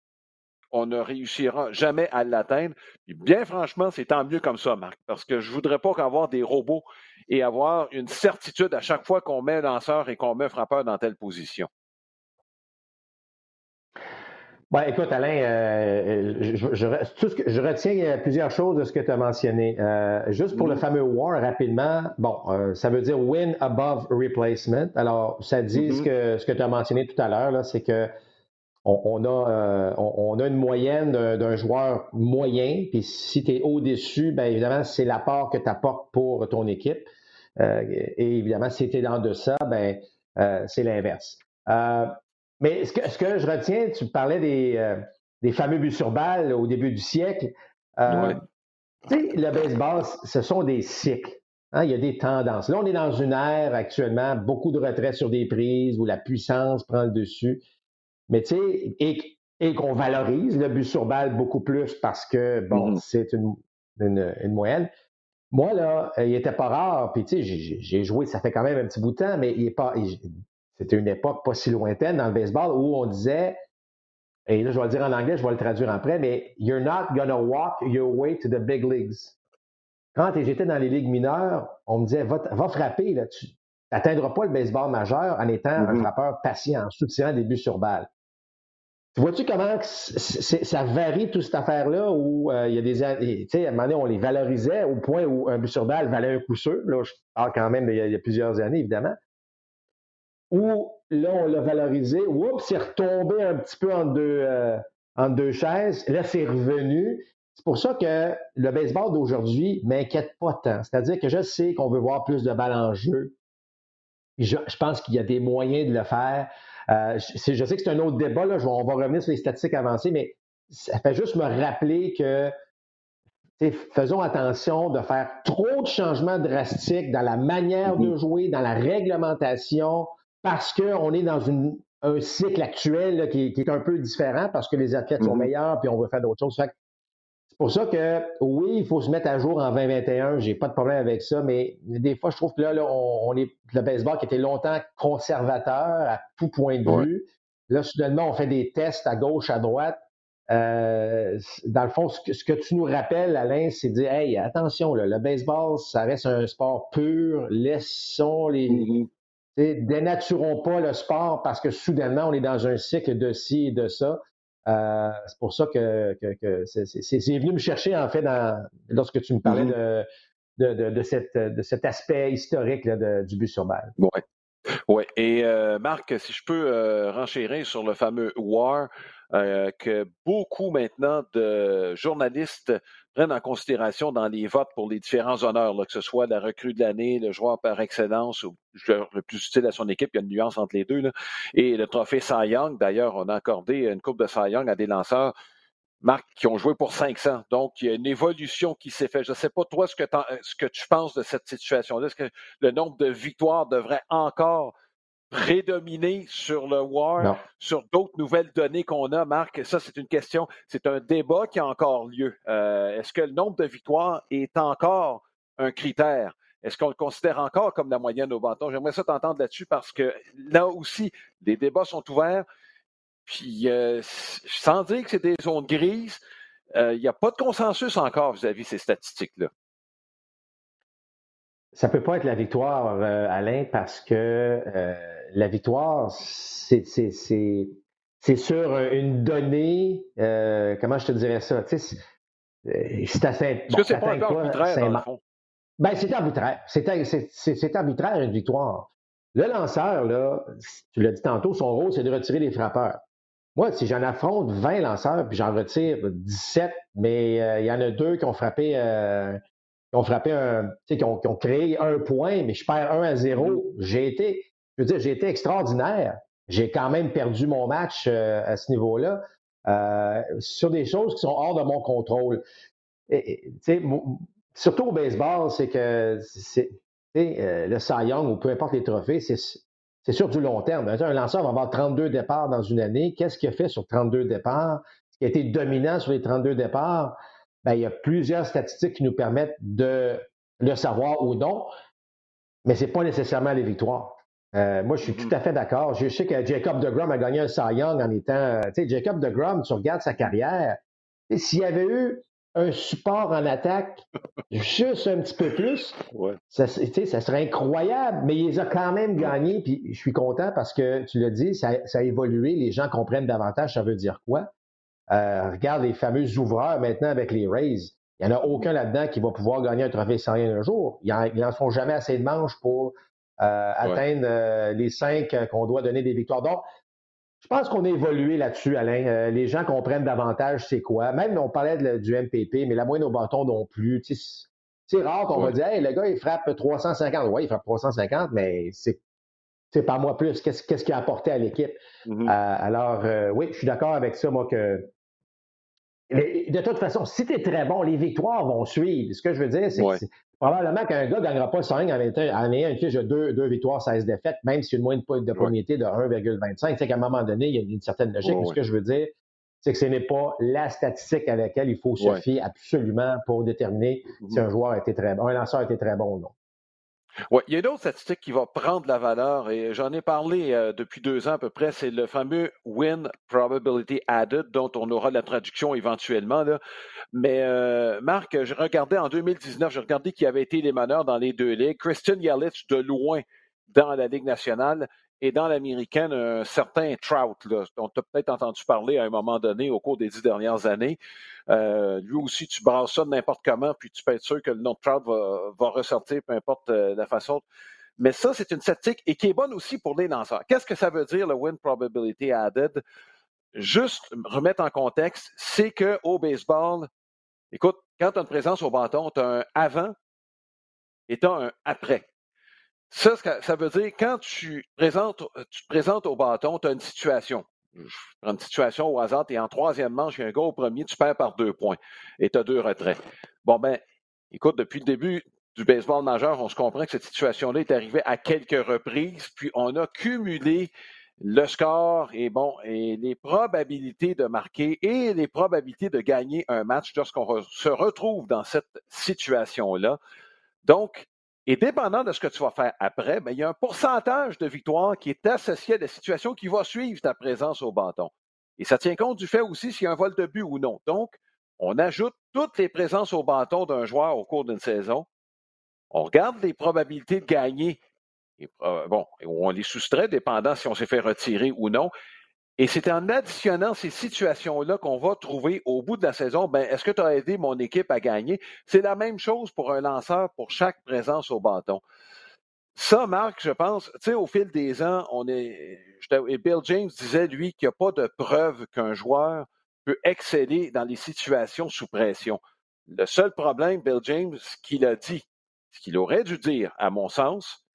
on ne réussira jamais à l'atteindre. Bien franchement, c'est tant mieux comme ça, Marc, parce que je ne voudrais pas avoir des robots et avoir une certitude à chaque fois qu'on met un lanceur et qu'on met un frappeur dans telle position. Ben, écoute, Alain, euh, je, retiens euh, plusieurs choses de ce que tu as mentionné. Euh, juste pour le mm-hmm. fameux WAR, rapidement, bon, ça veut dire Win Above Replacement. Alors, ça dit ce mm-hmm. que, ce que tu as mentionné tout à l'heure, c'est que on, a, on, a une moyenne d'un joueur moyen, puis si tu es au-dessus, bien évidemment, c'est l'apport que tu apportes pour ton équipe. Et évidemment, si tu es dans de ça, ben, c'est l'inverse. Mais ce que, ce que je retiens, tu parlais des, euh, des fameux buts sur balle au début du siècle. Euh, tu sais, le baseball, ce sont des cycles. Hein, il y a des tendances. Là, on est dans une ère actuellement, beaucoup de retraits sur des prises où la puissance prend le dessus. Mais tu sais, et, et qu'on valorise le but sur balle beaucoup plus parce que, bon, mm-hmm. c'est une, une, une, moyenne. Moi, là, il était pas rare, puis tu sais, j'ai joué, ça fait quand même un petit bout de temps, mais il est pas, c'était une époque pas si lointaine dans le baseball où on disait, et là je vais le dire en anglais, je vais le traduire après, mais You're not gonna walk your way to the big leagues. Quand j'étais dans les ligues mineures, on me disait, va, frapper, là, tu n'atteindras pas le baseball majeur en étant un mm-hmm. frappeur patient, en soutirant des buts sur balle. Vois-tu comment ça varie toute cette affaire-là où euh, il y a des. Tu sais, à un moment donné, on les valorisait au point où un but sur balle valait un coup sûr. Là, je parle quand même il y a plusieurs années, évidemment où là, on l'a valorisé. Oups, c'est retombé un petit peu entre deux, euh, deux chaises. Là, c'est revenu. C'est pour ça que le baseball d'aujourd'hui m'inquiète pas tant. C'est-à-dire que je sais qu'on veut voir plus de balles en jeu. Je, pense qu'il y a des moyens de le faire. Euh, je, sais que c'est un autre débat, là, on va revenir sur les statistiques avancées, mais ça fait juste me rappeler que faisons attention de faire trop de changements drastiques dans la manière de mm-hmm. jouer, dans la réglementation, parce qu'on est dans un cycle actuel qui, est un peu différent parce que les athlètes sont mm-hmm. meilleurs puis on veut faire d'autres choses. Pour ça que oui, il faut se mettre à jour en 2021. J'ai pas de problème avec ça, mais des fois, je trouve que là, on, est le baseball qui était longtemps conservateur à tout point de vue. Là, soudainement, on fait des tests à gauche, à droite. Euh, dans le fond, ce que, tu nous rappelles, Alain, c'est de dire Hey, attention, le baseball, ça reste un sport pur. Laissons les, mm-hmm dénaturons pas le sport parce que soudainement, on est dans un cycle de ci et de ça. Euh, c'est pour ça que, c'est venu me chercher, en fait, lorsque tu me parlais mm-hmm. de, de, cet aspect historique du but sur balle. Oui. Ouais. Et euh, Marc, si je peux euh, renchérir sur le fameux WAR, que beaucoup maintenant de journalistes prennent en considération dans les votes pour les différents honneurs, que ce soit la recrue de l'année, le joueur par excellence ou le joueur le plus utile à son équipe, il y a une nuance entre les deux, et le trophée Cy Young. D'ailleurs, on a accordé une coupe de Cy Young à des lanceurs Marc, qui ont joué pour 500. Donc, il y a une évolution qui s'est faite. Je ne sais pas, toi, que, ce que tu penses de cette situation-là. Est-ce que le nombre de victoires devrait encore prédominer sur le WAR, sur d'autres nouvelles données qu'on a, Marc? Ça, c'est une question, c'est un débat qui a encore lieu. Euh, est-ce que le nombre de victoires est encore un critère? Est-ce qu'on le considère encore comme la moyenne au bâton? J'aimerais ça t'entendre là-dessus parce que là aussi, les débats sont ouverts. Puis, euh, sans dire que c'est des zones grises, euh, il n'y a pas de consensus encore vis-à-vis -vis ces statistiques-là. Ça ne peut pas être la victoire, Alain, parce que la victoire, c'est sur une donnée, euh, comment je te dirais ça? Tu sais, c'est assez. Est-ce que c'est pas un peu arbitraire, dans le fond? Ben, c'est arbitraire. C'est arbitraire, une victoire. Le lanceur, là, tu l'as dit tantôt, son rôle, c'est de retirer les frappeurs. Moi, si j'en affronte 20 lanceurs, puis j'en retire 17, mais euh, il y en a deux qui ont frappé, euh, qui ont frappé un, qui ont, qui ont créé un point, mais je perds 1 à 0. Mm-hmm. J'ai été, je veux dire, j'ai été extraordinaire. J'ai quand même perdu mon match euh, à ce niveau-là euh, sur des choses qui sont hors de mon contrôle. Et, surtout au baseball, c'est que c'est, euh, le Cy Young ou peu importe les trophées, c'est, c'est sur du long terme. Un lanceur va avoir 32 départs dans une année. Qu'est-ce qu'il a fait sur 32 départs? Ce qui a été dominant sur les 32 départs, ben, il y a plusieurs statistiques qui nous permettent de le savoir ou non. mais ce n'est pas nécessairement les victoires. Euh, moi, je suis tout mm-hmm. à fait d'accord. Je sais que Jacob DeGrom a gagné un Cy Young en étant. Tu sais, Jacob DeGrom, tu regardes sa carrière, s'il y avait eu un support en attaque juste un petit peu plus, ça, ça, serait incroyable, mais il les a quand même gagnés, puis je suis content parce que, tu l'as dit, ça, a évolué, les gens comprennent davantage ça veut dire quoi. Euh, regarde les fameux ouvreurs maintenant avec les Rays. Il n'y en a aucun là-dedans qui va pouvoir gagner un trophée sans rien un jour. Ils n'en font jamais assez de manches pour euh, atteindre euh, les cinq qu'on doit donner des victoires. Donc, je pense qu'on a évolué là-dessus, Alain. Les gens comprennent davantage c'est quoi. Même on parlait du MPP, mais la moyenne au bâton non plus. C'est rare qu'on va dire hey, le gars, il frappe 350. Oui, il frappe 350, mais c'est c'est pas moi plus. Qu'est-ce qu'il a apporté à l'équipe? Mm-hmm. alors, oui, je suis d'accord avec ça, moi, que de toute façon, si tu es très bon, les victoires vont suivre. Ce que je veux dire, c'est que probablement qu'un gars ne gagnera pas 5 en ayant une fiche de 2, victoires, 16 défaites, même si une moyenne de propriété de 1,25. C'est qu'à un moment donné, il y a une certaine logique. Mais ce que je veux dire, c'est que ce n'est pas la statistique à laquelle il faut se fier absolument pour déterminer si mm-hmm. un joueur a été très bon, un lanceur a été très bon ou non. Oui, il y a une autre statistique qui va prendre la valeur et j'en ai parlé euh, depuis deux ans à peu près, c'est le fameux Win Probability Added dont on aura la traduction éventuellement. Mais euh, Marc, je regardais en 2019, j'ai regardé qui avait été les meneurs dans les deux ligues. Christian Yelich de loin dans la Ligue nationale et dans l'américaine, un certain Trout, là, dont tu as peut-être entendu parler à un moment donné au cours des dix dernières années. Euh, lui aussi, tu brasses ça n'importe comment, puis tu peux être sûr que le nom de Trout va, ressortir, peu importe euh, la façon. Mais ça, c'est une statistique et qui est bonne aussi pour les lanceurs. Qu'est-ce que ça veut dire, le win probability added? Juste remettre en contexte, c'est qu'au baseball, écoute, quand tu as une présence au bâton, tu as un avant et tu as un après. Ça, ça veut dire quand tu, présentes, tu te présentes au bâton, tu as une situation. Une situation au hasard, tu en troisième manche, il y a un gars au premier, tu perds par deux points et tu as deux retraits. Bon, ben, écoute, depuis le début du baseball majeur, on se comprend que cette situation-là est arrivée à quelques reprises, puis on a cumulé le score et bon, et les probabilités de marquer et les probabilités de gagner un match lorsqu'on se retrouve dans cette situation-là. Donc, et dépendant de ce que tu vas faire après, ben, il y a un pourcentage de victoire qui est associé à la situation qui va suivre ta présence au bâton. Et ça tient compte du fait aussi s'il y a un vol de but ou non. Donc, on ajoute toutes les présences au bâton d'un joueur au cours d'une saison. On regarde les probabilités de gagner. Et, euh, bon, on les soustrait, dépendant si on s'est fait retirer ou non. Et c'est en additionnant ces situations-là qu'on va trouver au bout de la saison, ben, est-ce que tu as aidé mon équipe à gagner? C'est la même chose pour un lanceur pour chaque présence au bâton. Ça, Marc, je pense, tu sais, au fil des ans, on est. Et Bill James disait, lui, qu'il n'y a pas de preuve qu'un joueur peut exceller dans les situations sous pression. Le seul problème, Bill James, ce qu'il a dit, ce qu'il aurait dû dire, à mon sens,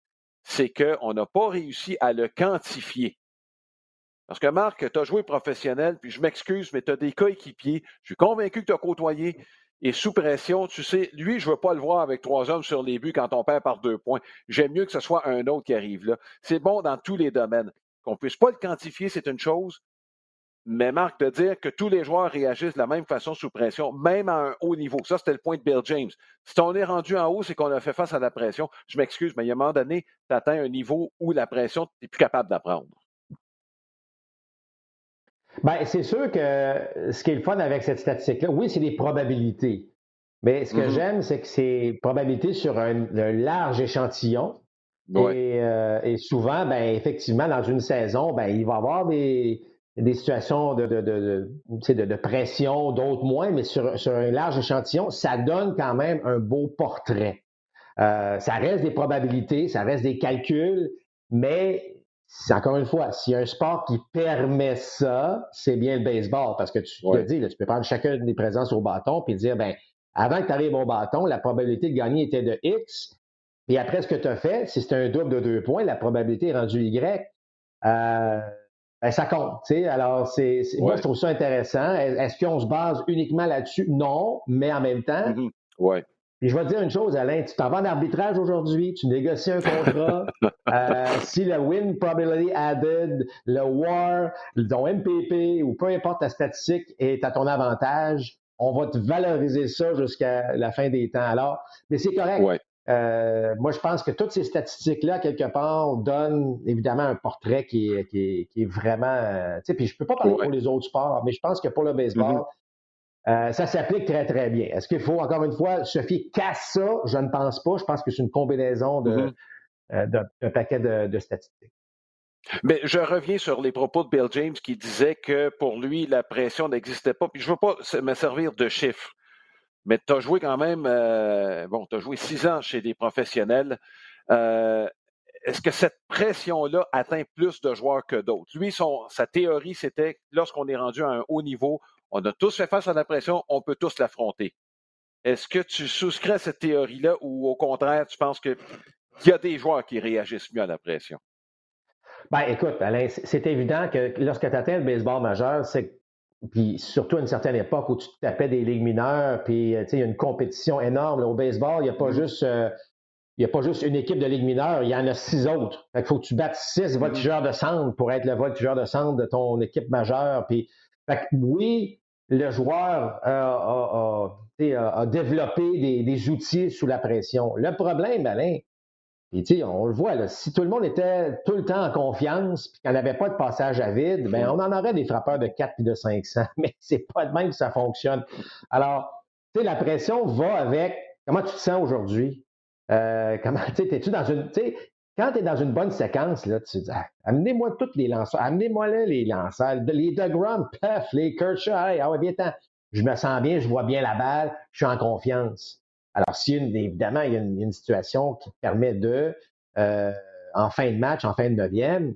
c'est qu'on n'a pas réussi à le quantifier. Parce que Marc, tu as joué professionnel, puis je m'excuse, mais tu as des coéquipiers. Je suis convaincu que tu as côtoyé. Et sous pression, tu sais, lui, je ne veux pas le voir avec trois hommes sur les buts quand on perd par deux points. J'aime mieux que ce soit un autre qui arrive là. C'est bon dans tous les domaines. Qu'on ne puisse pas le quantifier, c'est une chose. Mais Marc, de dire que tous les joueurs réagissent de la même façon sous pression, même à un haut niveau, ça, c'était le point de Bill James. Si on est rendu en haut, c'est qu'on a fait face à la pression. Je m'excuse, mais il y a un moment donné, tu atteins un niveau où la pression, tu n'es plus capable d'apprendre. Bien, c'est sûr que ce qui est le fun avec cette statistique-là, oui, c'est des probabilités. Mais ce que mm-hmm. j'aime, c'est que c'est probabilité sur un, large échantillon. Euh, et, souvent, ben, effectivement, dans une saison, ben, il va y avoir des, situations de, de, de, pression, d'autres moins, mais sur, sur, un large échantillon, ça donne quand même un beau portrait. Euh, ça reste des probabilités, ça reste des calculs, mais encore une fois, s'il y a un sport qui permet ça, c'est bien le baseball, parce que tu te dis, tu peux prendre chacun des présences au bâton puis dire, ben, avant que tu arrives au bâton, la probabilité de gagner était de X, et après ce que tu as fait, si c'est un double de deux points, la probabilité est rendue Y. Euh, ben, ça compte. Alors, c'est, moi, je trouve ça intéressant. Est-ce qu'on se base uniquement là-dessus? Non, mais en même temps, mm-hmm. ouais. Et je vais te dire une chose, Alain, tu t'en vas en arbitrage aujourd'hui, tu négocies un contrat. euh, si le win probability added, le war, ton MPP ou peu importe ta statistique est à ton avantage, on va te valoriser ça jusqu'à la fin des temps. Alors, mais c'est correct. euh, moi, je pense que toutes ces statistiques-là, quelque part, donnent évidemment un portrait qui est, qui est, vraiment. Euh, tu sais, puis je peux pas parler pour les autres sports, mais je pense que pour le baseball, mm-hmm. ça s'applique très, très bien. Est-ce qu'il faut, encore une fois, Sophie casse ça? Je ne pense pas. Je pense que c'est une combinaison de, mm-hmm. d'un paquet de statistiques. Mais je reviens sur les propos de Bill James qui disait que pour lui, la pression n'existait pas. Puis je ne veux pas me servir de chiffres, mais tu as joué quand même, euh, bon, tu as joué six ans chez des professionnels. Euh, est-ce que cette pression-là atteint plus de joueurs que d'autres? Lui, son, sa théorie, c'était lorsqu'on est rendu à un haut niveau, on a tous fait face à la pression, on peut tous l'affronter. Est-ce que tu souscris à cette théorie-là ou au contraire, tu penses qu'il y a des joueurs qui réagissent mieux à la pression? Ben, écoute, Alain, c'est évident que lorsque tu atteins le baseball majeur, c'est puis surtout à une certaine époque où tu tapais des ligues mineures, puis euh, il y a une compétition énorme. au baseball, il n'y a pas mm-hmm. juste euh, il a pas juste une équipe de ligue mineure, il y en a six autres. il faut que tu battes six mm-hmm. voltigeurs de centre pour être le voltigeur de centre de ton équipe majeure. Puis, oui, le joueur a, développé des, des, outils sous la pression. Le problème, Alain, et on le voit, là, si tout le monde était tout le temps en confiance, puis qu'on n'avait pas de passage à vide, ben, on en aurait des frappeurs de 4 et de 500, mais c'est pas de même que ça fonctionne. Alors, tu sais, la pression va avec comment tu te sens aujourd'hui? Euh, comment, tu es-tu dans une, quand tu es dans une bonne séquence, là, tu dis, ah, amenez-moi tous les lanceurs, amenez-moi là les lanceurs, les DeGrom, Puff, les Kershaw, ah ouais, bien, je me sens bien, je vois bien la balle, je suis en confiance. Alors, si évidemment, il y, a une, situation qui permet de, euh, en fin de match, en fin de neuvième,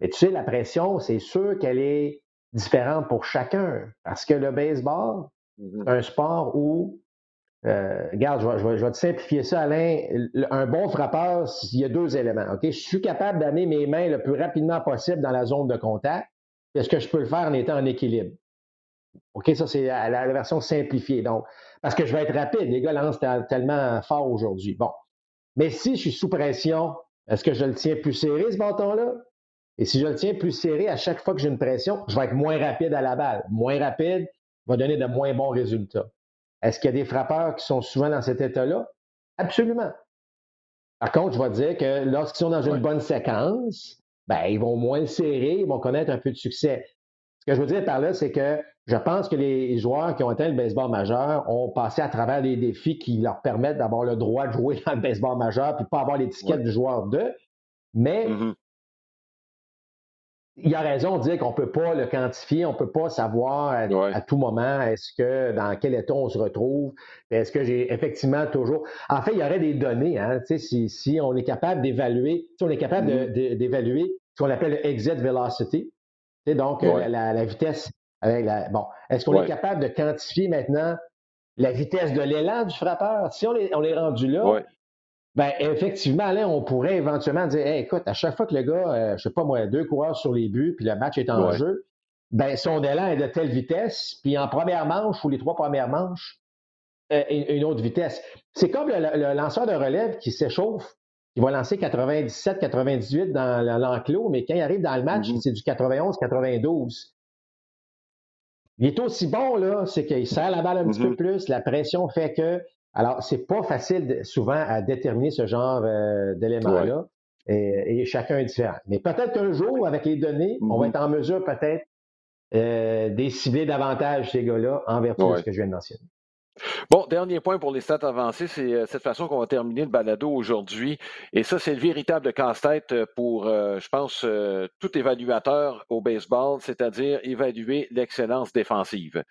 mais tu sais, la pression, c'est sûr qu'elle est différente pour chacun. Parce que le baseball, mm-hmm. un sport où, euh, regarde, je vais, je, te simplifier ça, Alain. Un bon frappeur, il y a deux éléments. OK? Je suis capable d'amener mes mains le plus rapidement possible dans la zone de contact. Est-ce que je peux le faire en étant en équilibre? OK, ça, c'est la, version simplifiée. Donc, parce que je vais être rapide. Les gars lancent tellement fort aujourd'hui. Bon. Mais si je suis sous pression, est-ce que je le tiens plus serré, ce bâton-là? Et si je le tiens plus serré à chaque fois que j'ai une pression, je vais être moins rapide à la balle. Moins rapide va donner de moins bons résultats. Est-ce qu'il y a des frappeurs qui sont souvent dans cet état-là? Absolument. Par contre, je vais dire que lorsqu'ils sont dans une bonne séquence, ben, ils vont moins le serrer, ils vont connaître un peu de succès. Ce que je veux dire par là, c'est que je pense que les joueurs qui ont atteint le baseball majeur ont passé à travers des défis qui leur permettent d'avoir le droit de jouer dans le baseball majeur puis pas avoir l'étiquette du joueur 2. Mais mm-hmm. Il a raison de dire qu'on ne peut pas le quantifier, on ne peut pas savoir à, tout moment est-ce que dans quel état on se retrouve, est-ce que j'ai effectivement toujours. En fait, il y aurait des données, hein, si, si on est capable d'évaluer, si on est capable mm-hmm. d'évaluer ce qu'on appelle le exit velocity, donc, la, vitesse avec la. Bon, est-ce qu'on est capable de quantifier maintenant la vitesse de l'élan du frappeur? Si on est, on est rendu là, ben effectivement, là, on pourrait éventuellement dire écoute, à chaque fois que le gars, euh, je sais pas moi, deux coureurs sur les buts, puis le match est en jeu, ben son élan est de telle vitesse, puis en première manche ou les trois premières manches, euh, une autre vitesse. C'est comme le, lanceur de relève qui s'échauffe il va lancer 97, 98 dans l'enclos, mais quand il arrive dans le match, mm-hmm. c'est du 91, 92. Il est aussi bon, là, c'est qu'il serre la balle un petit peu mm-hmm. plus, la pression fait que. Alors, c'est pas facile souvent à déterminer ce genre euh, d'éléments-là. Et, chacun est différent. Mais peut-être qu'un jour, avec les données, on va mm-hmm. être en mesure peut-être euh, de cibler davantage ces gars-là en vertu de ce que je viens de mentionner. Bon, dernier point pour les stats avancés, c'est euh, cette façon qu'on va terminer le balado aujourd'hui. Et ça, c'est le véritable casse-tête euh, pour, euh, je pense, tout évaluateur au baseball, c'est-à-dire évaluer l'excellence défensive.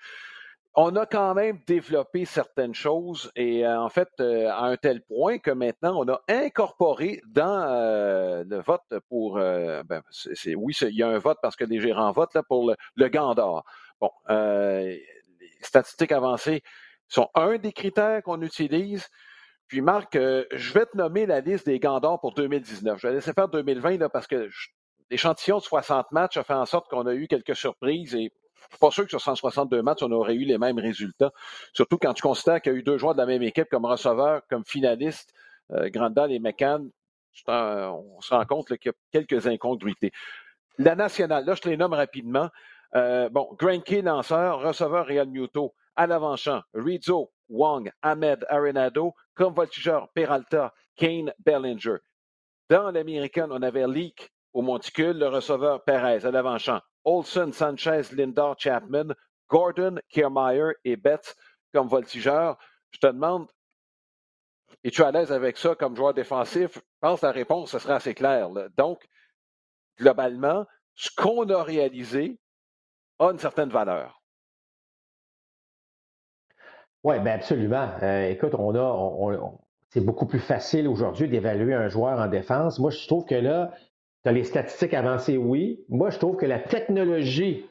On a quand même développé certaines choses et en fait, à un tel point que maintenant, on a incorporé dans le vote pour, ben, c'est, oui, il y a un vote parce que les gérants votent là, pour le, le Gandor. Bon, les statistiques avancées, sont un des critères qu'on utilise. Puis Marc, euh, je vais te nommer la liste des gants d'or pour 2019. Je vais laisser faire 2020 là, parce que l'échantillon de 60 matchs a fait en sorte qu'on a eu quelques surprises et pas sûr que sur 162 matchs, on aurait eu les mêmes résultats. Surtout quand tu considères qu'il y a eu deux joueurs de la même équipe comme receveur, comme finaliste, euh, Grandal et McCann. On se rend compte qu'il y a quelques incongruités. La nationale, là, je les nomme rapidement. Euh, bon, Key, lanceur, receveur Real Muto à l'avant-champ, Rizzo, Wang, Ahmed, Arenado, comme voltigeur Peralta, Kane, Bellinger. Dans l'américaine, on avait Leak au monticule, le receveur Perez à l'avant-champ. Olson, Sanchez, Lindor, Chapman, Gordon, Kiermaier et Betts comme voltigeur. Je te demande, es-tu à l'aise avec ça comme joueur défensif? Je pense que la réponse, sera assez clair. Donc, globalement, ce qu'on a réalisé a une certaine valeur. Oui, bien absolument. Euh, écoute, c'est beaucoup plus facile aujourd'hui d'évaluer un joueur en défense. Moi, je trouve que là, tu les statistiques avancées, oui. Moi, je trouve que la technologie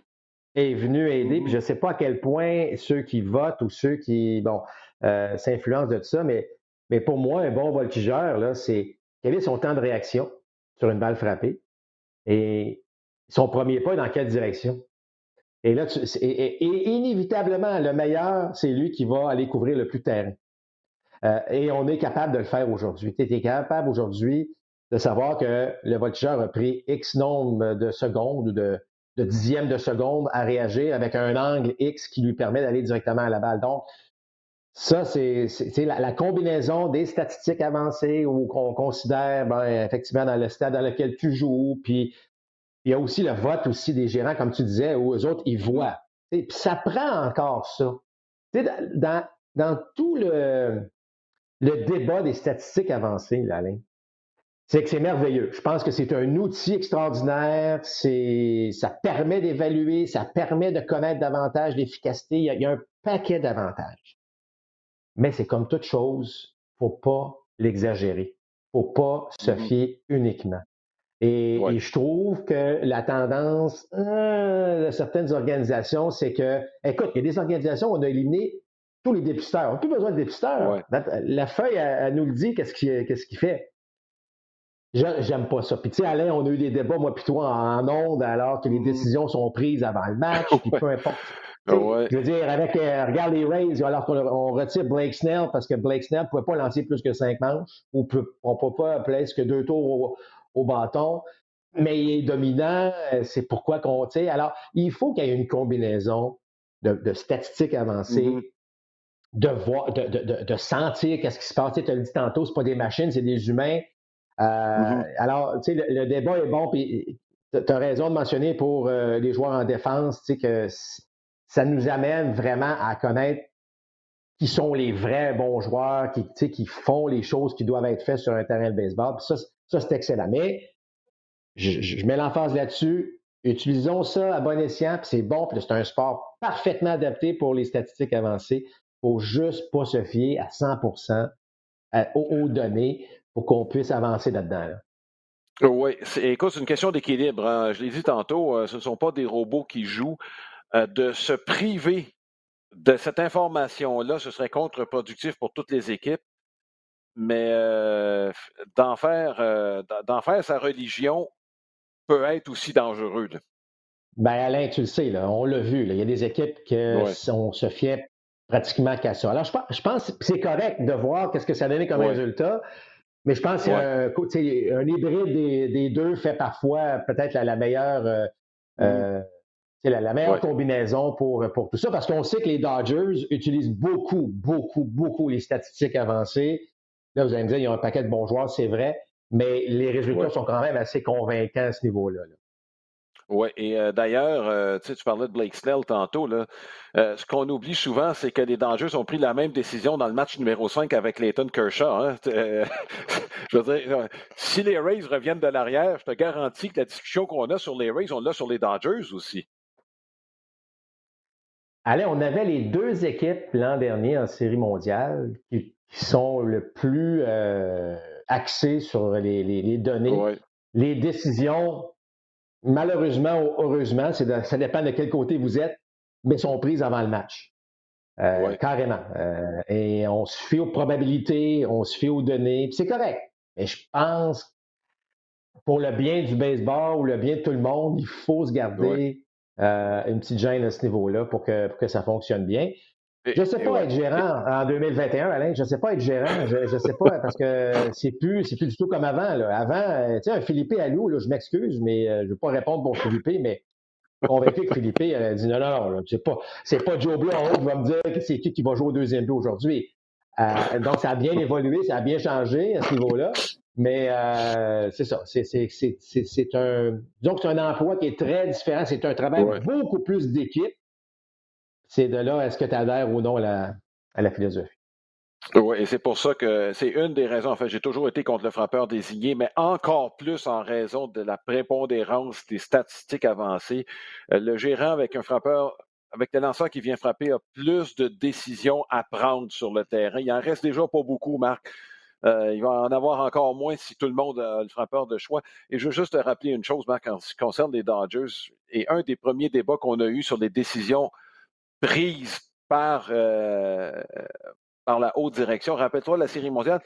est venue aider. Je ne sais pas à quel point ceux qui votent ou ceux qui bon, euh, s'influencent de tout ça, mais, pour moi, un bon voltigeur, là, c'est quel est son temps de réaction sur une balle frappée et son premier pas dans quelle direction? Et là, inévitablement, le meilleur, c'est lui qui va aller couvrir le plus terrain. Euh, et on est capable de le faire aujourd'hui. Tu es capable aujourd'hui de savoir que le voltigeur a pris X nombre de secondes ou de, dixièmes de seconde à réagir avec un angle X qui lui permet d'aller directement à la balle. Donc, ça, c'est la, combinaison des statistiques avancées où on considère, ben, effectivement, dans le stade dans lequel tu joues, puis il y a aussi le vote aussi des gérants, comme tu disais, où eux autres, ils voient. Puis ça prend encore ça. Dans, dans, tout le, le débat des statistiques avancées, là, Alain, c'est que c'est merveilleux. Je pense que c'est un outil extraordinaire. C'est, ça permet d'évaluer, ça permet de connaître davantage l'efficacité. Il y a, un paquet d'avantages. Mais c'est comme toute chose, faut pas l'exagérer. Faut pas se mm-hmm. fier uniquement. Et, je trouve que la tendance euh, de certaines organisations, c'est que, écoute, il y a des organisations où on a éliminé tous les dépisteurs. On n'a plus besoin de dépisteurs. La, feuille, elle, nous le dit, qu'est-ce qu'il qu fait. J'aime pas ça. Puis tu sais, Alain, on a eu des débats, moi puis toi, en ondes, alors que les mmh. décisions sont prises avant le match, puis peu importe. Je veux dire, avec, euh, regarde les Rays, alors qu'on retire Blake Snell, parce que Blake Snell ne pouvait pas lancer plus que cinq manches, ou on ne peut pas plus que deux tours au bâton, mais il est dominant, euh, c'est pourquoi qu'on. Alors, il faut qu'il y ait une combinaison de, statistiques avancées, mm-hmm. de, voir, de, sentir qu'est-ce qui se passe. Tu as dit tantôt, ce pas des machines, c'est des humains. Euh, mm-hmm. Alors, tu sais, le, débat est bon, puis tu as raison de mentionner pour euh, les joueurs en défense, tu sais, que ça nous amène vraiment à connaître qui sont les vrais bons joueurs, qui, qui font les choses qui doivent être faites sur un terrain de baseball. ça, ça, c'est excellent. Mais je, mets l'emphase là-dessus. Utilisons ça à bon escient, puis c'est bon, puis c'est un sport parfaitement adapté pour les statistiques avancées. Il ne faut juste pas se fier à 100% aux, données pour qu'on puisse avancer là-dedans. Oui, écoute, c'est une question d'équilibre. Hein. Je l'ai dit tantôt, euh, ce ne sont pas des robots qui jouent. Euh, de se priver de cette information-là, ce serait contre-productif pour toutes les équipes mais euh, d'en faire, faire sa religion peut être aussi dangereux. Ben Alain, tu le sais, là, on l'a vu. Il y a des équipes qui se fiait pratiquement qu'à ça. Alors, je, pense que c'est correct de voir qu'est-ce que ça a donné comme résultat, mais je pense qu'un un hybride des, deux fait parfois peut-être la, meilleure, euh, la, meilleure combinaison pour, pour tout ça, parce qu'on sait que les Dodgers utilisent beaucoup, beaucoup, beaucoup les statistiques avancées. Là, vous allez me dire, il y a un paquet de bons joueurs, c'est vrai, mais les résultats sont quand même assez convaincants à ce niveau-là. Oui, et euh, d'ailleurs, euh, tu parlais de Blake Snell tantôt. Là, euh, ce qu'on oublie souvent, c'est que les Dangers ont pris la même décision dans le match numéro 5 avec Leighton Kershaw. Hein. je veux dire, si les Rays reviennent de l'arrière, je te garantis que la discussion qu'on a sur les Rays, on l'a sur les Dangers aussi. Allez, on avait les deux équipes l'an dernier en série mondiale qui qui sont le plus axés sur les, données. Les décisions, malheureusement ou heureusement, ça dépend de quel côté vous êtes, mais sont prises avant le match. Euh, carrément. Euh, et on se fie aux probabilités, on se fie aux données, c'est correct. Mais je pense, pour le bien du baseball ou le bien de tout le monde, il faut se garder une petite gêne à ce niveau-là pour que, pour que ça fonctionne bien. Je ne sais pas être gérant en 2021, Alain. Je ne sais pas être gérant. Je ne sais pas parce que c'est plus, c'est plus du tout comme avant. Là. Avant, euh, tu sais, un Philippe Allou, là, je m'excuse, mais euh, je ne veux pas répondre pour Philippe, mais convaincu que Philippe a dit non, non, non, c'est pas, c'est pas Joe Blow qui va me dire que c'est qui qui va jouer au deuxième but aujourd'hui. donc, ça a bien évolué, ça a bien changé à ce niveau-là. Mais euh, c'est ça. C'est, un. Donc, c'est un emploi qui est très différent. C'est un travail beaucoup plus d'équipe. C'est de là, est-ce que tu adhères ou non à la, philosophie? Oui, et c'est pour ça que c'est une des raisons. En fait, j'ai toujours été contre le frappeur désigné, mais encore plus en raison de la prépondérance des statistiques avancées. Euh, le gérant avec un frappeur avec le lanceur qui vient frapper, a plus de décisions à prendre sur le terrain. Il en reste déjà pas beaucoup, Marc. Euh, il va en avoir encore moins si tout le monde a le frappeur de choix. Et je veux juste te rappeler une chose, Marc, en ce qui concerne les Dodgers. Et un des premiers débats qu'on a eu sur les décisions prises par, euh, par la haute direction. Rappelle-toi la Série mondiale.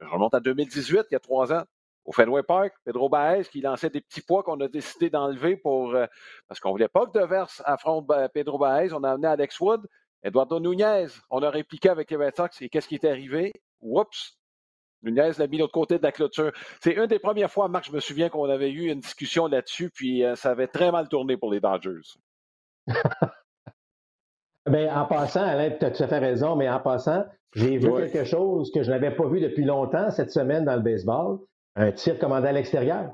Je remonte à 2018, il y a trois ans au Fenway Park, Pedro Baez qui lançait des petits poids qu'on a décidé d'enlever pour euh, parce qu'on voulait pas que Devers affronte Pedro Baez. On a amené Alex Wood, Eduardo Nunez. On a répliqué avec les Red Sox et qu'est-ce qui est arrivé? Oups! Nunez l'a mis de l'autre côté de la clôture. C'est une des premières fois, Marc, je me souviens qu'on avait eu une discussion là-dessus, puis euh, ça avait très mal tourné pour les Dodgers. Bien, en passant, Alain, tu as tout à fait raison, mais en passant, j'ai vu quelque chose que je n'avais pas vu depuis longtemps cette semaine dans le baseball un tir commandé à l'extérieur.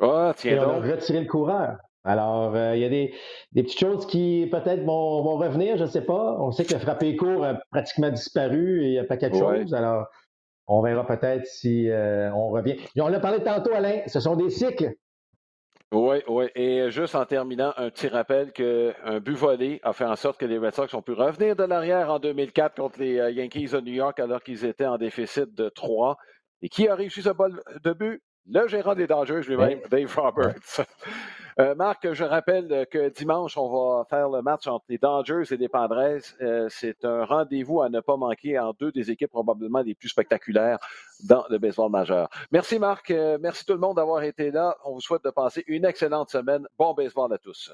Ah, tiens Et on a retiré le coureur. Alors, euh, il y a des, petites choses qui peut-être vont, revenir, je ne sais pas. On sait que le frappé court a pratiquement disparu et il n'y a pas quelque chose. Alors, on verra peut-être si euh, on revient. on l'a parlé tantôt, Alain, ce sont des cycles. Oui, oui. Et juste en terminant, un petit rappel qu'un but volé a fait en sorte que les Red Sox ont pu revenir de l'arrière en 2004 contre les euh, Yankees de New York alors qu'ils étaient en déficit de 3. Et qui a réussi ce bol de but? Le gérant des Dodgers lui-même, Dave Roberts. Euh, Marc, je rappelle que dimanche, on va faire le match entre les Dodgers et les Padres. Euh, c'est un rendez-vous à ne pas manquer en deux des équipes probablement les plus spectaculaires dans le baseball majeur. Merci Marc, euh, merci tout le monde d'avoir été là. On vous souhaite de passer une excellente semaine. Bon baseball à tous.